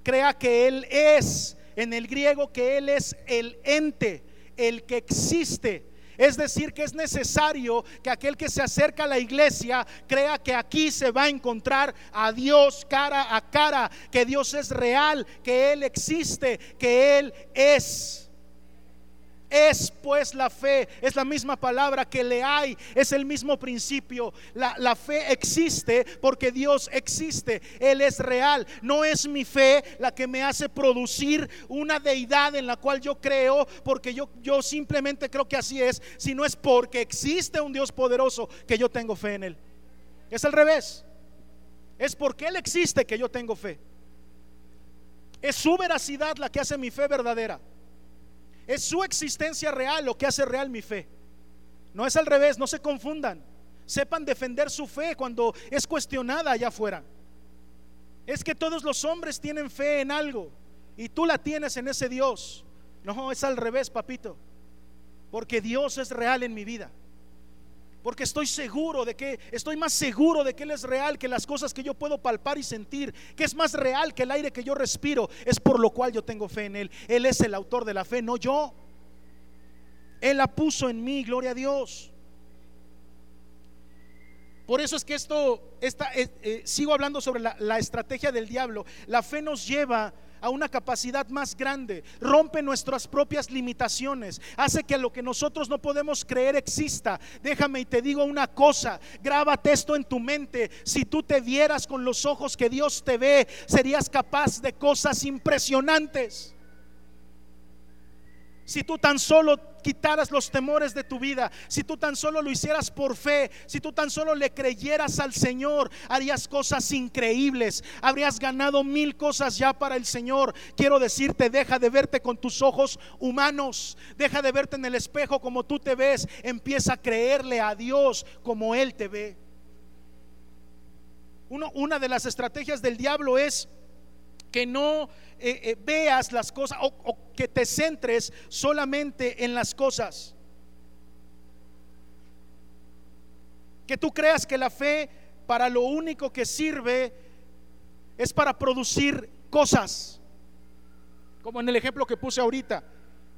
crea que Él es, en el griego que Él es el ente, el que existe. Es decir, que es necesario que aquel que se acerca a la iglesia crea que aquí se va a encontrar a Dios cara a cara, que Dios es real, que Él existe, que Él es. Es pues la fe, es la misma palabra que le hay, es el mismo principio. La, la, fe existe porque Dios existe, Él es real. No es mi fe la que me hace producir una deidad en la cual yo creo, porque yo, yo simplemente creo que así es, sino es porque existe un Dios poderoso que yo tengo fe en Él. Es al revés. Es porque Él existe que yo tengo fe. Es su veracidad la que hace mi fe verdadera. Es su existencia real lo que hace real mi fe. No es al revés, no se confundan. Sepan defender su fe cuando es cuestionada allá afuera. Es que todos los hombres tienen fe en algo y tú la tienes en ese Dios. No, es al revés, papito. Porque Dios es real en mi vida. Porque estoy seguro de que, estoy más seguro de que Él es real que las cosas que yo puedo palpar y sentir, que es más real que el aire que yo respiro, es por lo cual yo tengo fe en Él. Él es el autor de la fe, no yo. Él la puso en mí, gloria a Dios. Por eso es que esto, esta, eh, eh, sigo hablando sobre la, la estrategia del diablo. La fe nos lleva a una capacidad más grande, rompe nuestras propias limitaciones, hace que lo que nosotros no podemos creer exista. Déjame y te digo una cosa, grábate esto en tu mente. Si tú te vieras con los ojos que Dios te ve, serías capaz de cosas impresionantes. Si tú tan solo quitaras los temores de tu vida, si tú tan solo lo hicieras por fe, si tú tan solo le creyeras al Señor, harías cosas increíbles, habrías ganado mil cosas ya para el Señor. Quiero decirte, deja de verte con tus ojos humanos, deja de verte en el espejo como tú te ves, empieza a creerle a Dios como Él te ve. una de las estrategias del diablo es que no eh, eh, veas las cosas o, o que te centres solamente en las cosas. Que tú creas que la fe para lo único que sirve es para producir cosas. Como en el ejemplo que puse ahorita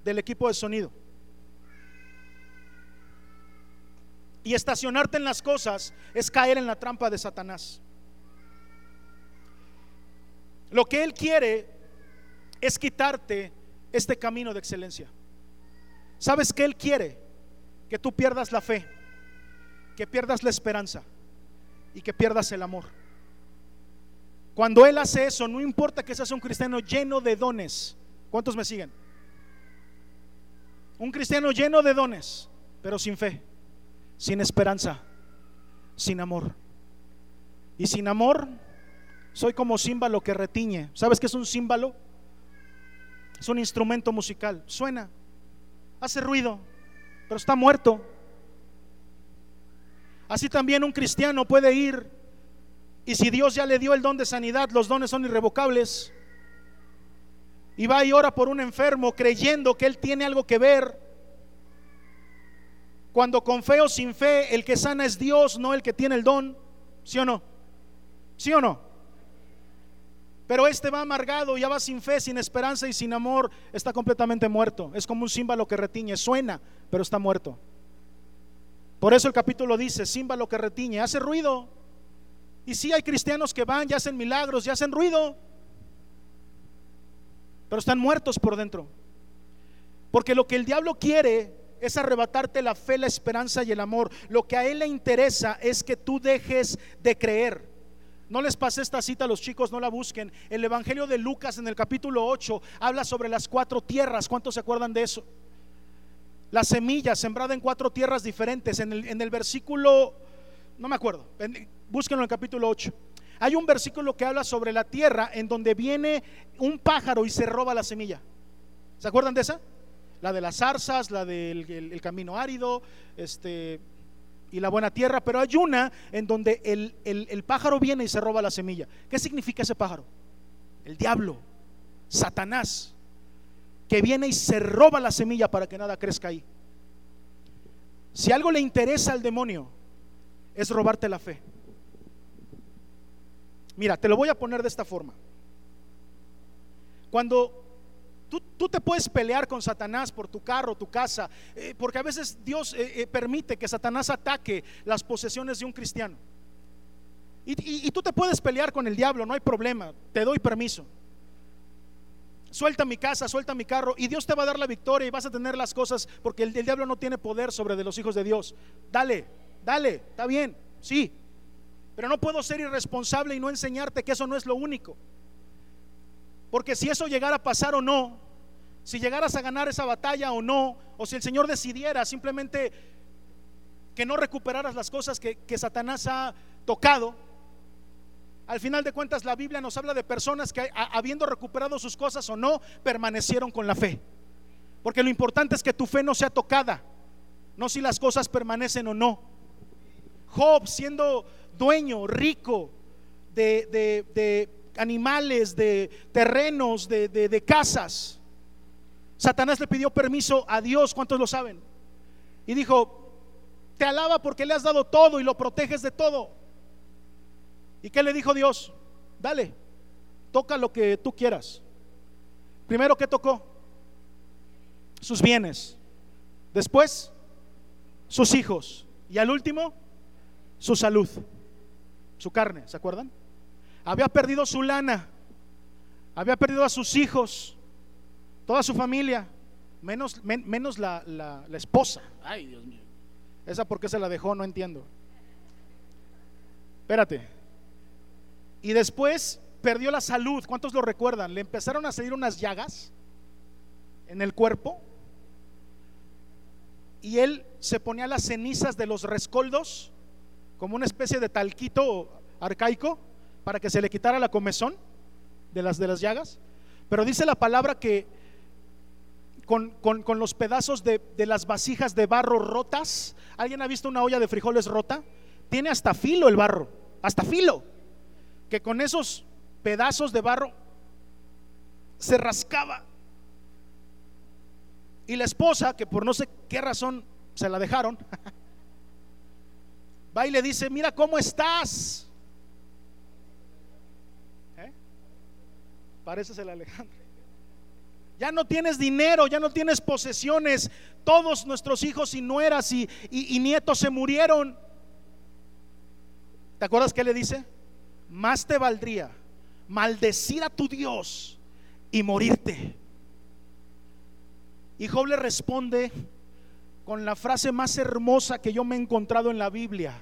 del equipo de sonido. Y estacionarte en las cosas es caer en la trampa de Satanás. Lo que Él quiere es quitarte este camino de excelencia. ¿Sabes que Él quiere? Que tú pierdas la fe, que pierdas la esperanza y que pierdas el amor. Cuando Él hace eso, no importa que seas un cristiano lleno de dones. ¿Cuántos me siguen? Un cristiano lleno de dones, pero sin fe, sin esperanza, sin amor. Y sin amor soy como címbalo que retiñe. ¿Sabes qué es un címbalo? Es un instrumento musical. Suena, hace ruido, pero está muerto. Así también un cristiano puede ir y si Dios ya le dio el don de sanidad, los dones son irrevocables. Y va y ora por un enfermo creyendo que él tiene algo que ver. Cuando con fe o sin fe, el que sana es Dios, no el que tiene el don. ¿Sí o no? ¿Sí o no? Pero este va amargado, ya va sin fe, sin esperanza y sin amor, está completamente muerto. Es como un címbalo que retiñe, suena, pero está muerto. Por eso el capítulo dice, címbalo que retiñe, hace ruido. Y si hay cristianos que van y hacen milagros y hacen ruido, pero están muertos por dentro. Porque lo que el diablo quiere es arrebatarte la fe, la esperanza y el amor. Lo que a él le interesa es que tú dejes de creer. No les pase esta cita a los chicos, no la busquen. El Evangelio de Lucas en el capítulo 8 habla sobre las cuatro tierras. ¿Cuántos se acuerdan de eso? La semilla sembrada en cuatro tierras diferentes. En el, en el versículo, no me acuerdo, búsquenlo en el capítulo 8. Hay un versículo que habla sobre la tierra en donde viene un pájaro y se roba la semilla. ¿Se acuerdan de esa? La de las zarzas, la del el camino árido, este, y la buena tierra, pero hay una en donde el, pájaro viene y se roba la semilla. ¿Qué significa ese pájaro? El diablo, Satanás, que viene y se roba la semilla para que nada crezca ahí. Si algo le interesa al demonio, es robarte la fe. Mira, te lo voy a poner de esta forma. Cuando Tú, te puedes pelear con Satanás por tu carro, tu casa, eh, porque a veces Dios eh, eh, permite que Satanás ataque las posesiones de un cristiano. Y, tú te puedes pelear con el diablo, no hay problema, te doy permiso. Suelta mi casa, suelta mi carro y Dios te va a dar la victoria y vas a tener las cosas porque el, diablo no tiene poder sobre los hijos de Dios. Dale, dale, está bien, sí. Pero no puedo ser irresponsable y no enseñarte que eso no es lo único. Porque si eso llegara a pasar o no, si llegaras a ganar esa batalla o no, o si el Señor decidiera simplemente que no recuperaras las cosas que, Satanás ha tocado, al final de cuentas la Biblia nos habla de personas que habiendo recuperado sus cosas o no, permanecieron con la fe. Porque lo importante es que tu fe no sea tocada, no si las cosas permanecen o no. Job siendo dueño, rico de, de animales, de terrenos, de, casas. Satanás le pidió permiso a Dios, ¿cuántos lo saben? Y dijo, te alaba porque le has dado todo y lo proteges de todo. ¿Y qué le dijo Dios? Dale, toca lo que tú quieras. Primero, ¿qué tocó? Sus bienes. Después, sus hijos. Y al último, su salud, su carne, ¿se acuerdan? Había perdido su lana, había perdido a sus hijos, toda su familia, menos, menos la, la, la esposa. Ay, Dios mío. Esa por qué se la dejó, no entiendo. Espérate. Y después perdió la salud. ¿Cuántos lo recuerdan? Le empezaron a salir unas llagas en el cuerpo. Y él se ponía las cenizas de los rescoldos como una especie de talquito arcaico para que se le quitara la comezón de las, de las llagas. Pero dice la palabra que con, los pedazos de, de, las vasijas de barro rotas, ¿alguien ha visto una olla de frijoles rota? Tiene hasta filo el barro, hasta filo. Que con esos pedazos de barro se rascaba. Y la esposa, que por no sé qué razón se la dejaron, va y le dice, mira cómo estás. ¿Eh? Pareces el Alejandro. Ya no tienes dinero, ya no tienes posesiones. Todos nuestros hijos y nueras y, y, nietos se murieron. ¿Te acuerdas qué le dice? Más te valdría maldecir a tu Dios y morirte. Y Job le responde con la frase más hermosa que yo me he encontrado en la Biblia.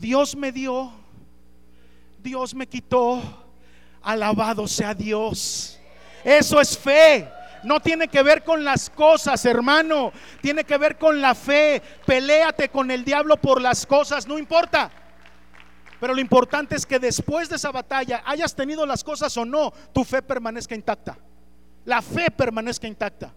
Dios me dio, Dios me quitó, alabado sea Dios. Eso es fe. No tiene que ver con las cosas, hermano. Tiene que ver con la fe. Peléate con el diablo por las cosas, no importa. Pero lo importante es que después de esa batalla, hayas tenido las cosas o no, tu fe permanezca intacta. La fe permanezca intacta.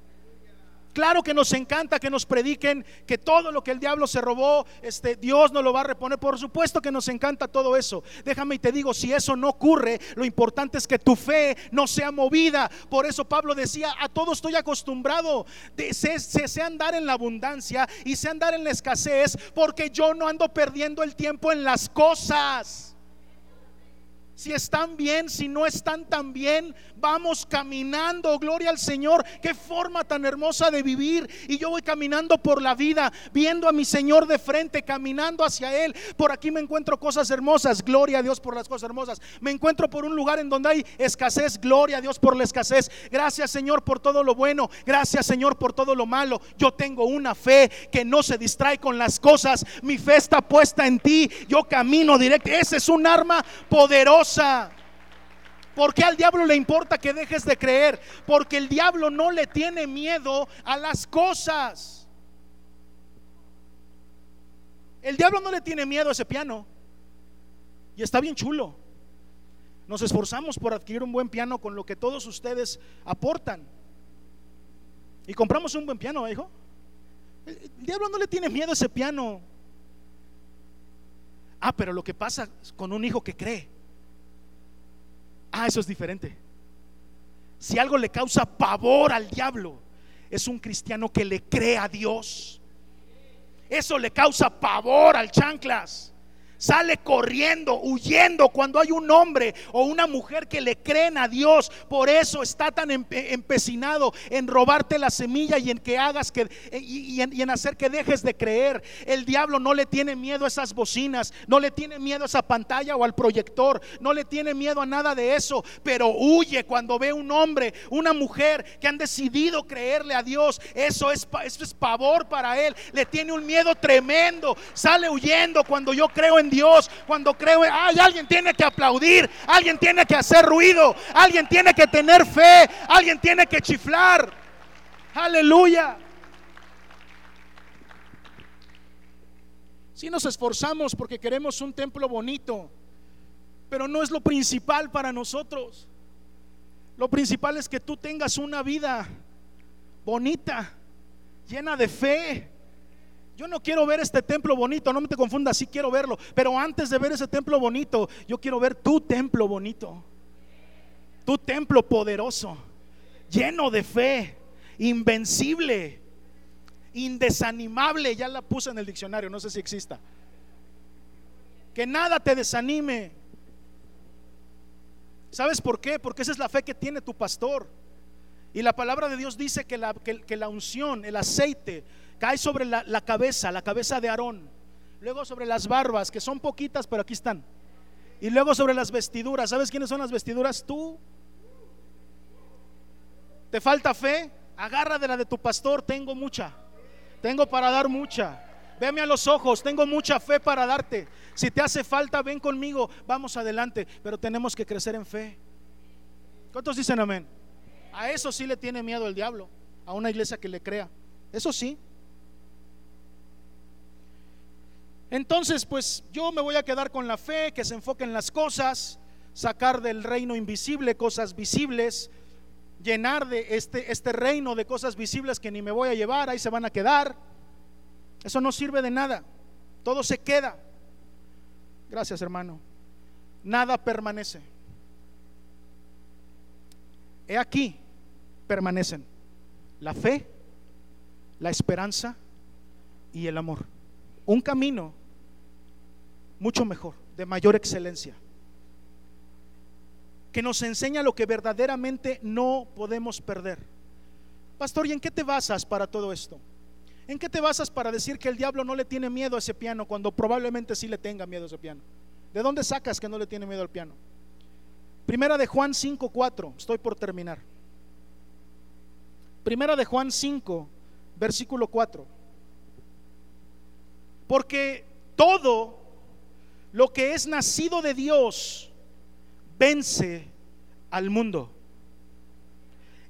Claro que nos encanta que nos prediquen que todo lo que el diablo se robó, este Dios no lo va a reponer. Por supuesto que nos encanta todo eso. Déjame y te digo, si eso no ocurre, lo importante es que tu fe no sea movida. Por eso Pablo decía, a todo estoy acostumbrado. sé, sé andar en la abundancia y sé andar en la escasez, porque yo no ando perdiendo el tiempo en las cosas si están bien, si no están tan bien, vamos caminando, gloria al Señor, qué forma tan hermosa de vivir. Y yo voy caminando por la vida, viendo a mi Señor de frente, caminando hacia Él. Por aquí me encuentro cosas hermosas, gloria a Dios por las cosas hermosas. Me encuentro por un lugar en donde hay escasez, gloria a Dios por la escasez. Gracias Señor por todo lo bueno, gracias Señor por todo lo malo. Yo tengo una fe que no se distrae con las cosas, mi fe está puesta en ti, yo camino directo. Ese es un arma poderosa porque al diablo le importa que dejes de creer? Porque el diablo no le tiene miedo a las cosas. El diablo no le tiene miedo a ese piano. Y está bien chulo. Nos esforzamos por adquirir un buen piano con lo que todos ustedes aportan. Y compramos un buen piano, hijo. El diablo no le tiene miedo a ese piano. Ah, pero lo que pasa con un hijo que cree Ah, eso es diferente. Si algo le causa pavor al diablo, es un cristiano que le cree a Dios. Eso le causa pavor al chanclas sale corriendo, huyendo cuando hay un hombre o una mujer que le creen a Dios. Por eso está tan empecinado en robarte la semilla y en que hagas que y, en, hacer que dejes de creer. El diablo no le tiene miedo a esas bocinas, no le tiene miedo a esa pantalla o al proyector, no le tiene miedo a nada de eso, pero huye cuando ve un hombre, una mujer que han decidido creerle a Dios. Eso es, eso es pavor para él. Le tiene un miedo tremendo. Sale huyendo cuando yo creo en Dios, cuando creo, ay, alguien tiene que aplaudir, alguien tiene que hacer ruido, alguien tiene que tener fe, alguien tiene que chiflar. Aleluya. Si nos esforzamos porque queremos un templo bonito, pero no es lo principal para nosotros. Lo principal es que tú tengas una vida bonita, llena de fe, yo no quiero ver este templo bonito, no me te confundas, sí quiero verlo, pero antes de ver ese templo bonito, yo quiero ver tu templo bonito, tu templo poderoso, lleno de fe, invencible, indesanimable, ya la puse en el diccionario, no sé si exista. Que nada te desanime. ¿Sabes por qué? Porque esa es la fe que tiene tu pastor. Y la palabra de Dios dice que la, que, la unción, el aceite, cae sobre la, cabeza, la cabeza de Aarón. Luego sobre las barbas, que son poquitas, pero aquí están. Y luego sobre las vestiduras. ¿Sabes quiénes son las vestiduras? Tú. ¿Te falta fe? Agarra de la de tu pastor. Tengo mucha. Tengo para dar mucha. Veme a los ojos. Tengo mucha fe para darte. Si te hace falta, ven conmigo. Vamos adelante. Pero tenemos que crecer en fe. ¿Cuántos dicen amén? A eso sí le tiene miedo el diablo. A una iglesia que le crea. Eso sí. Entonces, pues yo me voy a quedar con la fe, que se enfoque en las cosas, sacar del reino invisible cosas visibles, llenar de este, este reino de cosas visibles que ni me voy a llevar, ahí se van a quedar. Eso no sirve de nada, todo se queda. Gracias hermano. Nada permanece. He aquí, permanecen la fe, la esperanza y el amor. Un camino mucho mejor, de mayor excelencia, que nos enseña lo que verdaderamente no podemos perder. Pastor, ¿y en qué te basas para todo esto? ¿En qué te basas para decir que el diablo no le tiene miedo a ese piano cuando probablemente sí le tenga miedo a ese piano? ¿De dónde sacas que no le tiene miedo al piano? Primera de Juan 5:4, estoy por terminar. Primera de Juan 5, versículo 4. Porque todo lo que es nacido de Dios vence al mundo.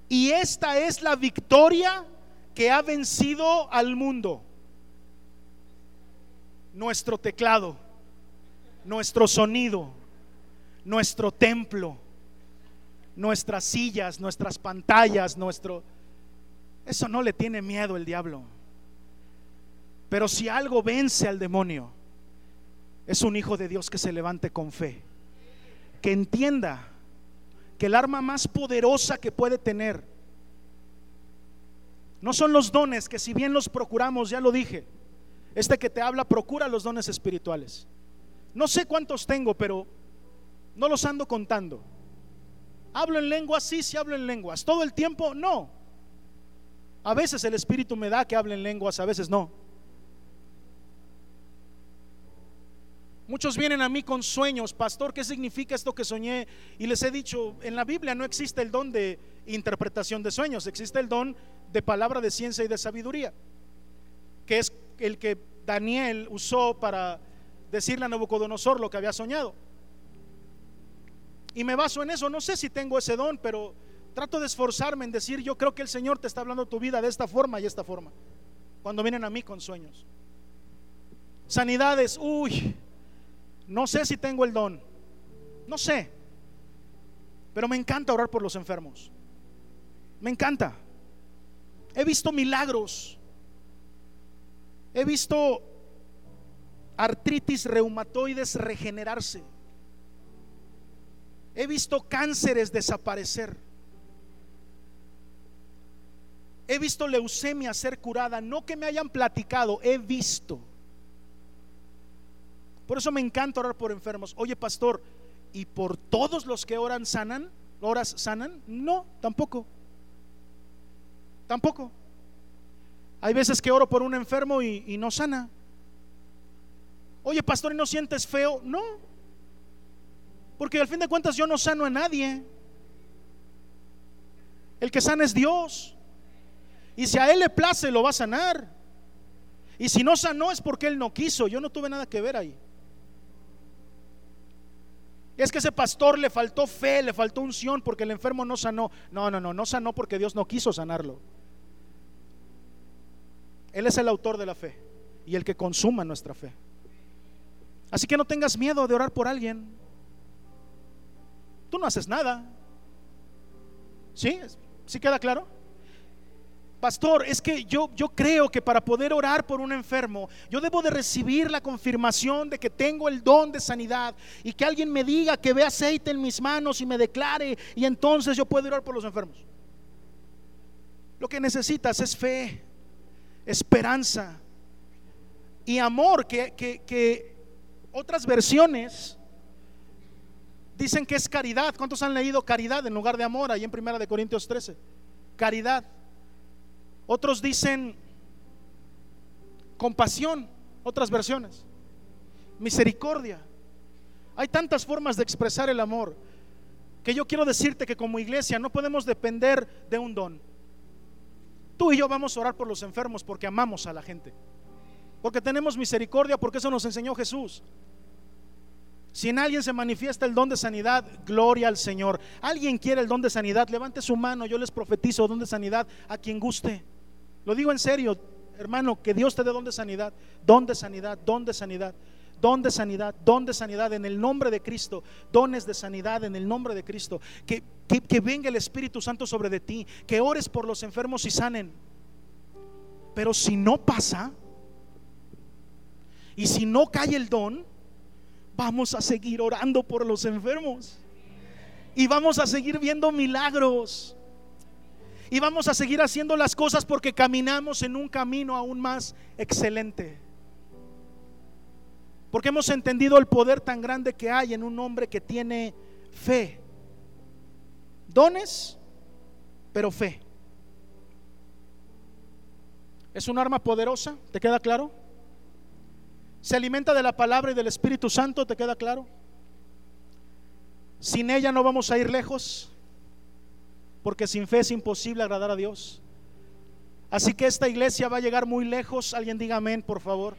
Y esta es la victoria que ha vencido al mundo. Nuestro teclado, nuestro sonido, nuestro templo, nuestras sillas, nuestras pantallas, nuestro... Eso no le tiene miedo el diablo. Pero si algo vence al demonio, es un hijo de Dios que se levante con fe, que entienda que el arma más poderosa que puede tener no son los dones, que si bien los procuramos, ya lo dije, este que te habla procura los dones espirituales. No sé cuántos tengo, pero no los ando contando. ¿Hablo en lenguas? Sí, sí hablo en lenguas. ¿Todo el tiempo? No. A veces el Espíritu me da que hable en lenguas, a veces no. Muchos vienen a mí con sueños, pastor, ¿qué significa esto que soñé? Y les he dicho, en la Biblia no existe el don de interpretación de sueños, existe el don de palabra de ciencia y de sabiduría, que es el que Daniel usó para decirle a Nabucodonosor lo que había soñado. Y me baso en eso, no sé si tengo ese don, pero trato de esforzarme en decir, yo creo que el Señor te está hablando tu vida de esta forma y esta forma, cuando vienen a mí con sueños. Sanidades, uy, no sé si tengo el don. No sé. Pero me encanta orar por los enfermos. Me encanta. He visto milagros. He visto artritis reumatoides regenerarse. He visto cánceres desaparecer. He visto leucemia ser curada. No que me hayan platicado, he visto. Por eso me encanta orar por enfermos. Oye, pastor, ¿y por todos los que oran sanan? ¿Oras sanan? No, tampoco. Tampoco. Hay veces que oro por un enfermo y, y no sana. Oye, pastor, ¿y no sientes feo? No. Porque al fin de cuentas yo no sano a nadie. El que sana es Dios. Y si a Él le place, lo va a sanar. Y si no sanó es porque Él no quiso. Yo no tuve nada que ver ahí. Es que ese pastor le faltó fe, le faltó unción porque el enfermo no sanó. No, no, no, no sanó porque Dios no quiso sanarlo. Él es el autor de la fe y el que consuma nuestra fe. Así que no tengas miedo de orar por alguien. Tú no haces nada. ¿Sí? ¿Sí queda claro? Pastor, es que yo, yo creo que para poder orar por un enfermo, yo debo de recibir la confirmación de que tengo el don de sanidad y que alguien me diga que ve aceite en mis manos y me declare y entonces yo puedo orar por los enfermos. Lo que necesitas es fe, esperanza y amor, que, que otras versiones dicen que es caridad. ¿Cuántos han leído caridad en lugar de amor ahí en Primera de Corintios 13? Caridad. Otros dicen compasión, otras versiones. Misericordia. Hay tantas formas de expresar el amor que yo quiero decirte que como iglesia no podemos depender de un don. Tú y yo vamos a orar por los enfermos porque amamos a la gente. Porque tenemos misericordia, porque eso nos enseñó Jesús. Si en alguien se manifiesta el don de sanidad, gloria al Señor. Alguien quiere el don de sanidad, levante su mano, yo les profetizo don de sanidad a quien guste. Lo digo en serio, hermano, que Dios te dé don de sanidad, don de sanidad, don de sanidad, don de sanidad, don de sanidad en el nombre de Cristo, dones de sanidad en el nombre de Cristo. Que, que, venga el Espíritu Santo sobre de ti, que ores por los enfermos y sanen. Pero si no pasa, y si no cae el don, vamos a seguir orando por los enfermos. Y vamos a seguir viendo milagros. Y vamos a seguir haciendo las cosas porque caminamos en un camino aún más excelente. Porque hemos entendido el poder tan grande que hay en un hombre que tiene fe. Dones, pero fe. Es un arma poderosa, ¿te queda claro? Se alimenta de la palabra y del Espíritu Santo, ¿te queda claro? Sin ella no vamos a ir lejos, porque sin fe es imposible agradar a Dios. Así que esta iglesia va a llegar muy lejos. Alguien diga amén, por favor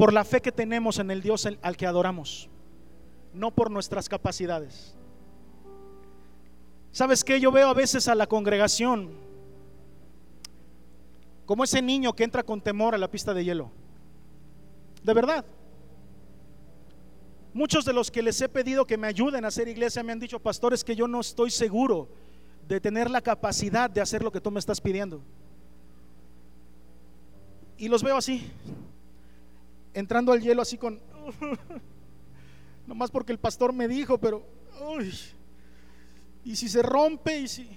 por la fe que tenemos en el Dios al que adoramos, no por nuestras capacidades. ¿Sabes qué? Yo veo a veces a la congregación como ese niño que entra con temor a la pista de hielo. De verdad. Muchos de los que les he pedido que me ayuden a hacer iglesia me han dicho, pastores, que yo no estoy seguro de tener la capacidad de hacer lo que tú me estás pidiendo. Y los veo así entrando al hielo así con, nomás porque el pastor me dijo, pero, y si se rompe y si...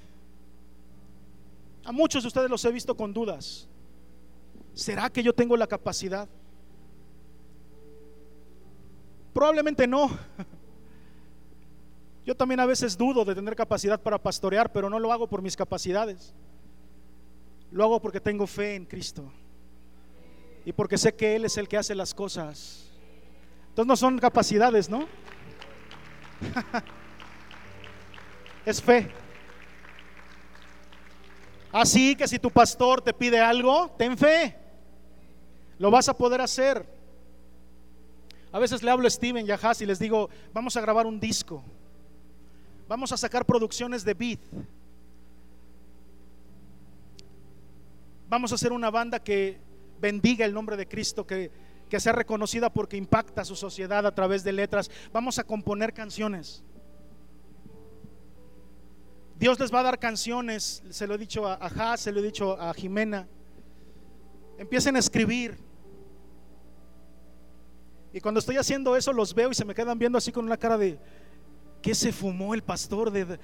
A muchos de ustedes los he visto con dudas. ¿Será que yo tengo la capacidad? Probablemente no. Yo también a veces dudo de tener capacidad para pastorear, pero no lo hago por mis capacidades. Lo hago porque tengo fe en Cristo y porque sé que Él es el que hace las cosas. Entonces no son capacidades, ¿no? es fe. Así que si tu pastor te pide algo, ten fe. Lo vas a poder hacer. A veces le hablo a Steven y a Haas y les digo, vamos a grabar un disco. Vamos a sacar producciones de beat. Vamos a hacer una banda que bendiga el nombre de Cristo, que, sea reconocida porque impacta a su sociedad a través de letras. Vamos a componer canciones. Dios les va a dar canciones, se lo he dicho a Haas, se lo he dicho a Jimena. Empiecen a escribir. Y cuando estoy haciendo eso los veo y se me quedan viendo así con una cara de, ¿qué se fumó el pastor? De,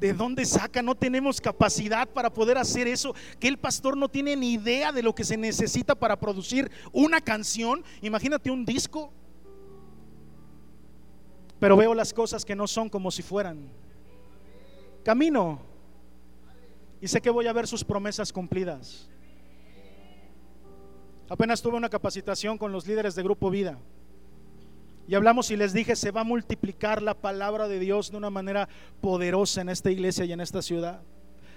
¿De dónde saca? No tenemos capacidad para poder hacer eso. Que el pastor no tiene ni idea de lo que se necesita para producir una canción. Imagínate un disco. Pero veo las cosas que no son como si fueran. Camino. Y sé que voy a ver sus promesas cumplidas. Apenas tuve una capacitación con los líderes de Grupo Vida. Y hablamos y les dije, se va a multiplicar la palabra de Dios de una manera poderosa en esta iglesia y en esta ciudad.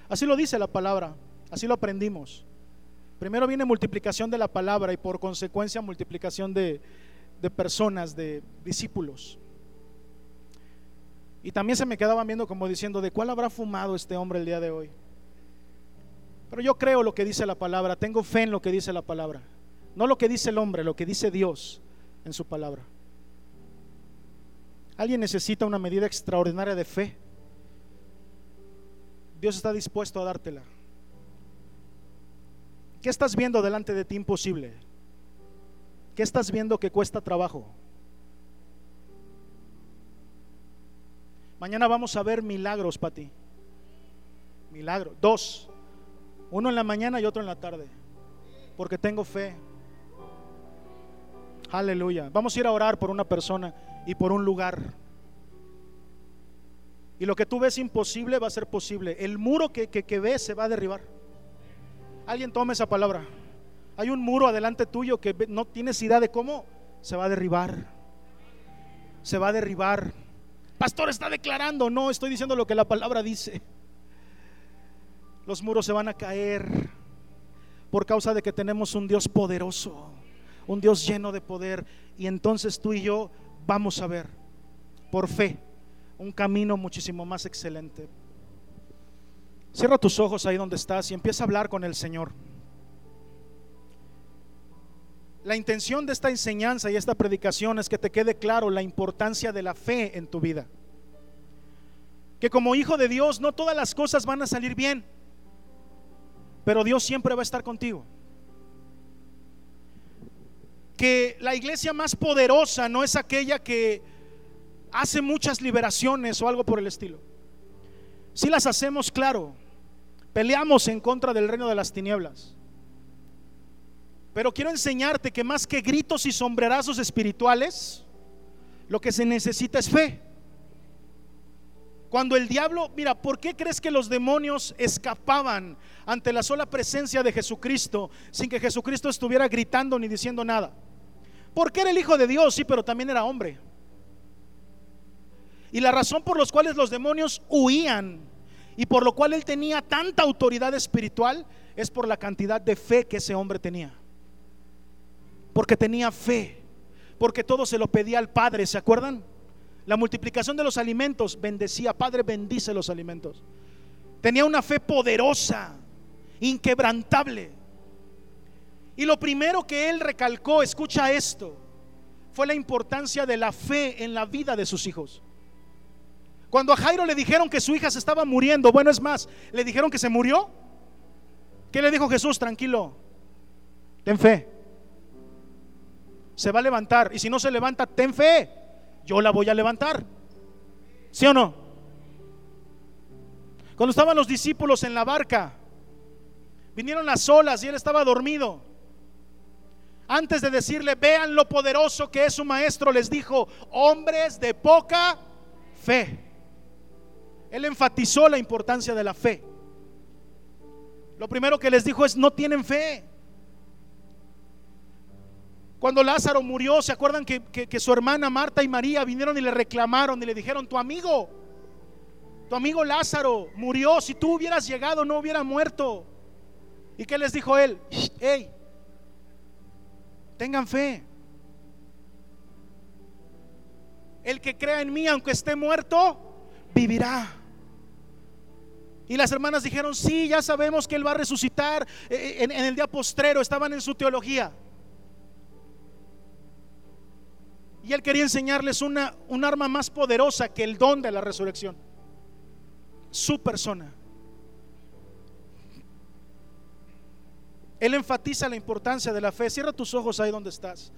Así lo dice la palabra, así lo aprendimos. Primero viene multiplicación de la palabra y por consecuencia multiplicación de, personas, de discípulos. Y también se me quedaban viendo como diciendo, ¿de cuál habrá fumado este hombre el día de hoy? Pero yo creo lo que dice la palabra, tengo fe en lo que dice la palabra. No lo que dice el hombre, lo que dice Dios en su palabra. Alguien necesita una medida extraordinaria de fe. Dios está dispuesto a dártela. ¿Qué estás viendo delante de ti imposible? ¿Qué estás viendo que cuesta trabajo? Mañana vamos a ver milagros para ti. Milagro. Dos. Uno en la mañana y otro en la tarde. Porque tengo fe. Aleluya. Vamos a ir a orar por una persona y por un lugar. Y lo que tú ves imposible va a ser posible. El muro que, que, ves se va a derribar. Alguien tome esa palabra. Hay un muro adelante tuyo que no tienes idea de cómo se va a derribar. Se va a derribar. Pastor está declarando. No, estoy diciendo lo que la palabra dice. Los muros se van a caer por causa de que tenemos un Dios poderoso, un Dios lleno de poder. Y entonces tú y yo vamos a ver, por fe, un camino muchísimo más excelente. Cierra tus ojos ahí donde estás y empieza a hablar con el Señor. La intención de esta enseñanza y esta predicación es que te quede claro la importancia de la fe en tu vida. Que como hijo de Dios no todas las cosas van a salir bien, pero Dios siempre va a estar contigo. Que la iglesia más poderosa no es aquella que hace muchas liberaciones o algo por el estilo. Si las hacemos, claro, peleamos en contra del reino de las tinieblas. Pero quiero enseñarte que más que gritos y sombrerazos espirituales, lo que se necesita es fe. Cuando el diablo, mira, ¿por qué crees que los demonios escapaban ante la sola presencia de Jesucristo sin que Jesucristo estuviera gritando ni diciendo nada? Porque era el Hijo de Dios, sí, pero también era hombre. Y la razón por los cuales los demonios huían y por lo cual él tenía tanta autoridad espiritual es por la cantidad de fe que ese hombre tenía. Porque tenía fe, porque todo se lo pedía al Padre, ¿se acuerdan? La multiplicación de los alimentos bendecía, Padre bendice los alimentos. Tenía una fe poderosa, inquebrantable. Y lo primero que él recalcó, escucha esto, fue la importancia de la fe en la vida de sus hijos. Cuando a Jairo le dijeron que su hija se estaba muriendo, bueno, es más, le dijeron que se murió. ¿Qué le dijo Jesús? Tranquilo, ten fe. Se va a levantar. Y si no se levanta, ten fe. Yo la voy a levantar. ¿Sí o no? Cuando estaban los discípulos en la barca, vinieron las olas y él estaba dormido. Antes de decirle, vean lo poderoso que es su maestro, les dijo, hombres de poca fe. Él enfatizó la importancia de la fe. Lo primero que les dijo es, no tienen fe. Cuando Lázaro murió, ¿se acuerdan que, que, su hermana Marta y María vinieron y le reclamaron y le dijeron, tu amigo, tu amigo Lázaro murió, si tú hubieras llegado no hubiera muerto? ¿Y qué les dijo él? Hey, tengan fe. El que crea en mí, aunque esté muerto, vivirá. Y las hermanas dijeron, sí, ya sabemos que Él va a resucitar eh, en, el día postrero, estaban en su teología. Y Él quería enseñarles una, un arma más poderosa que el don de la resurrección. Su persona. Él enfatiza la importancia de la fe. Cierra tus ojos ahí donde estás.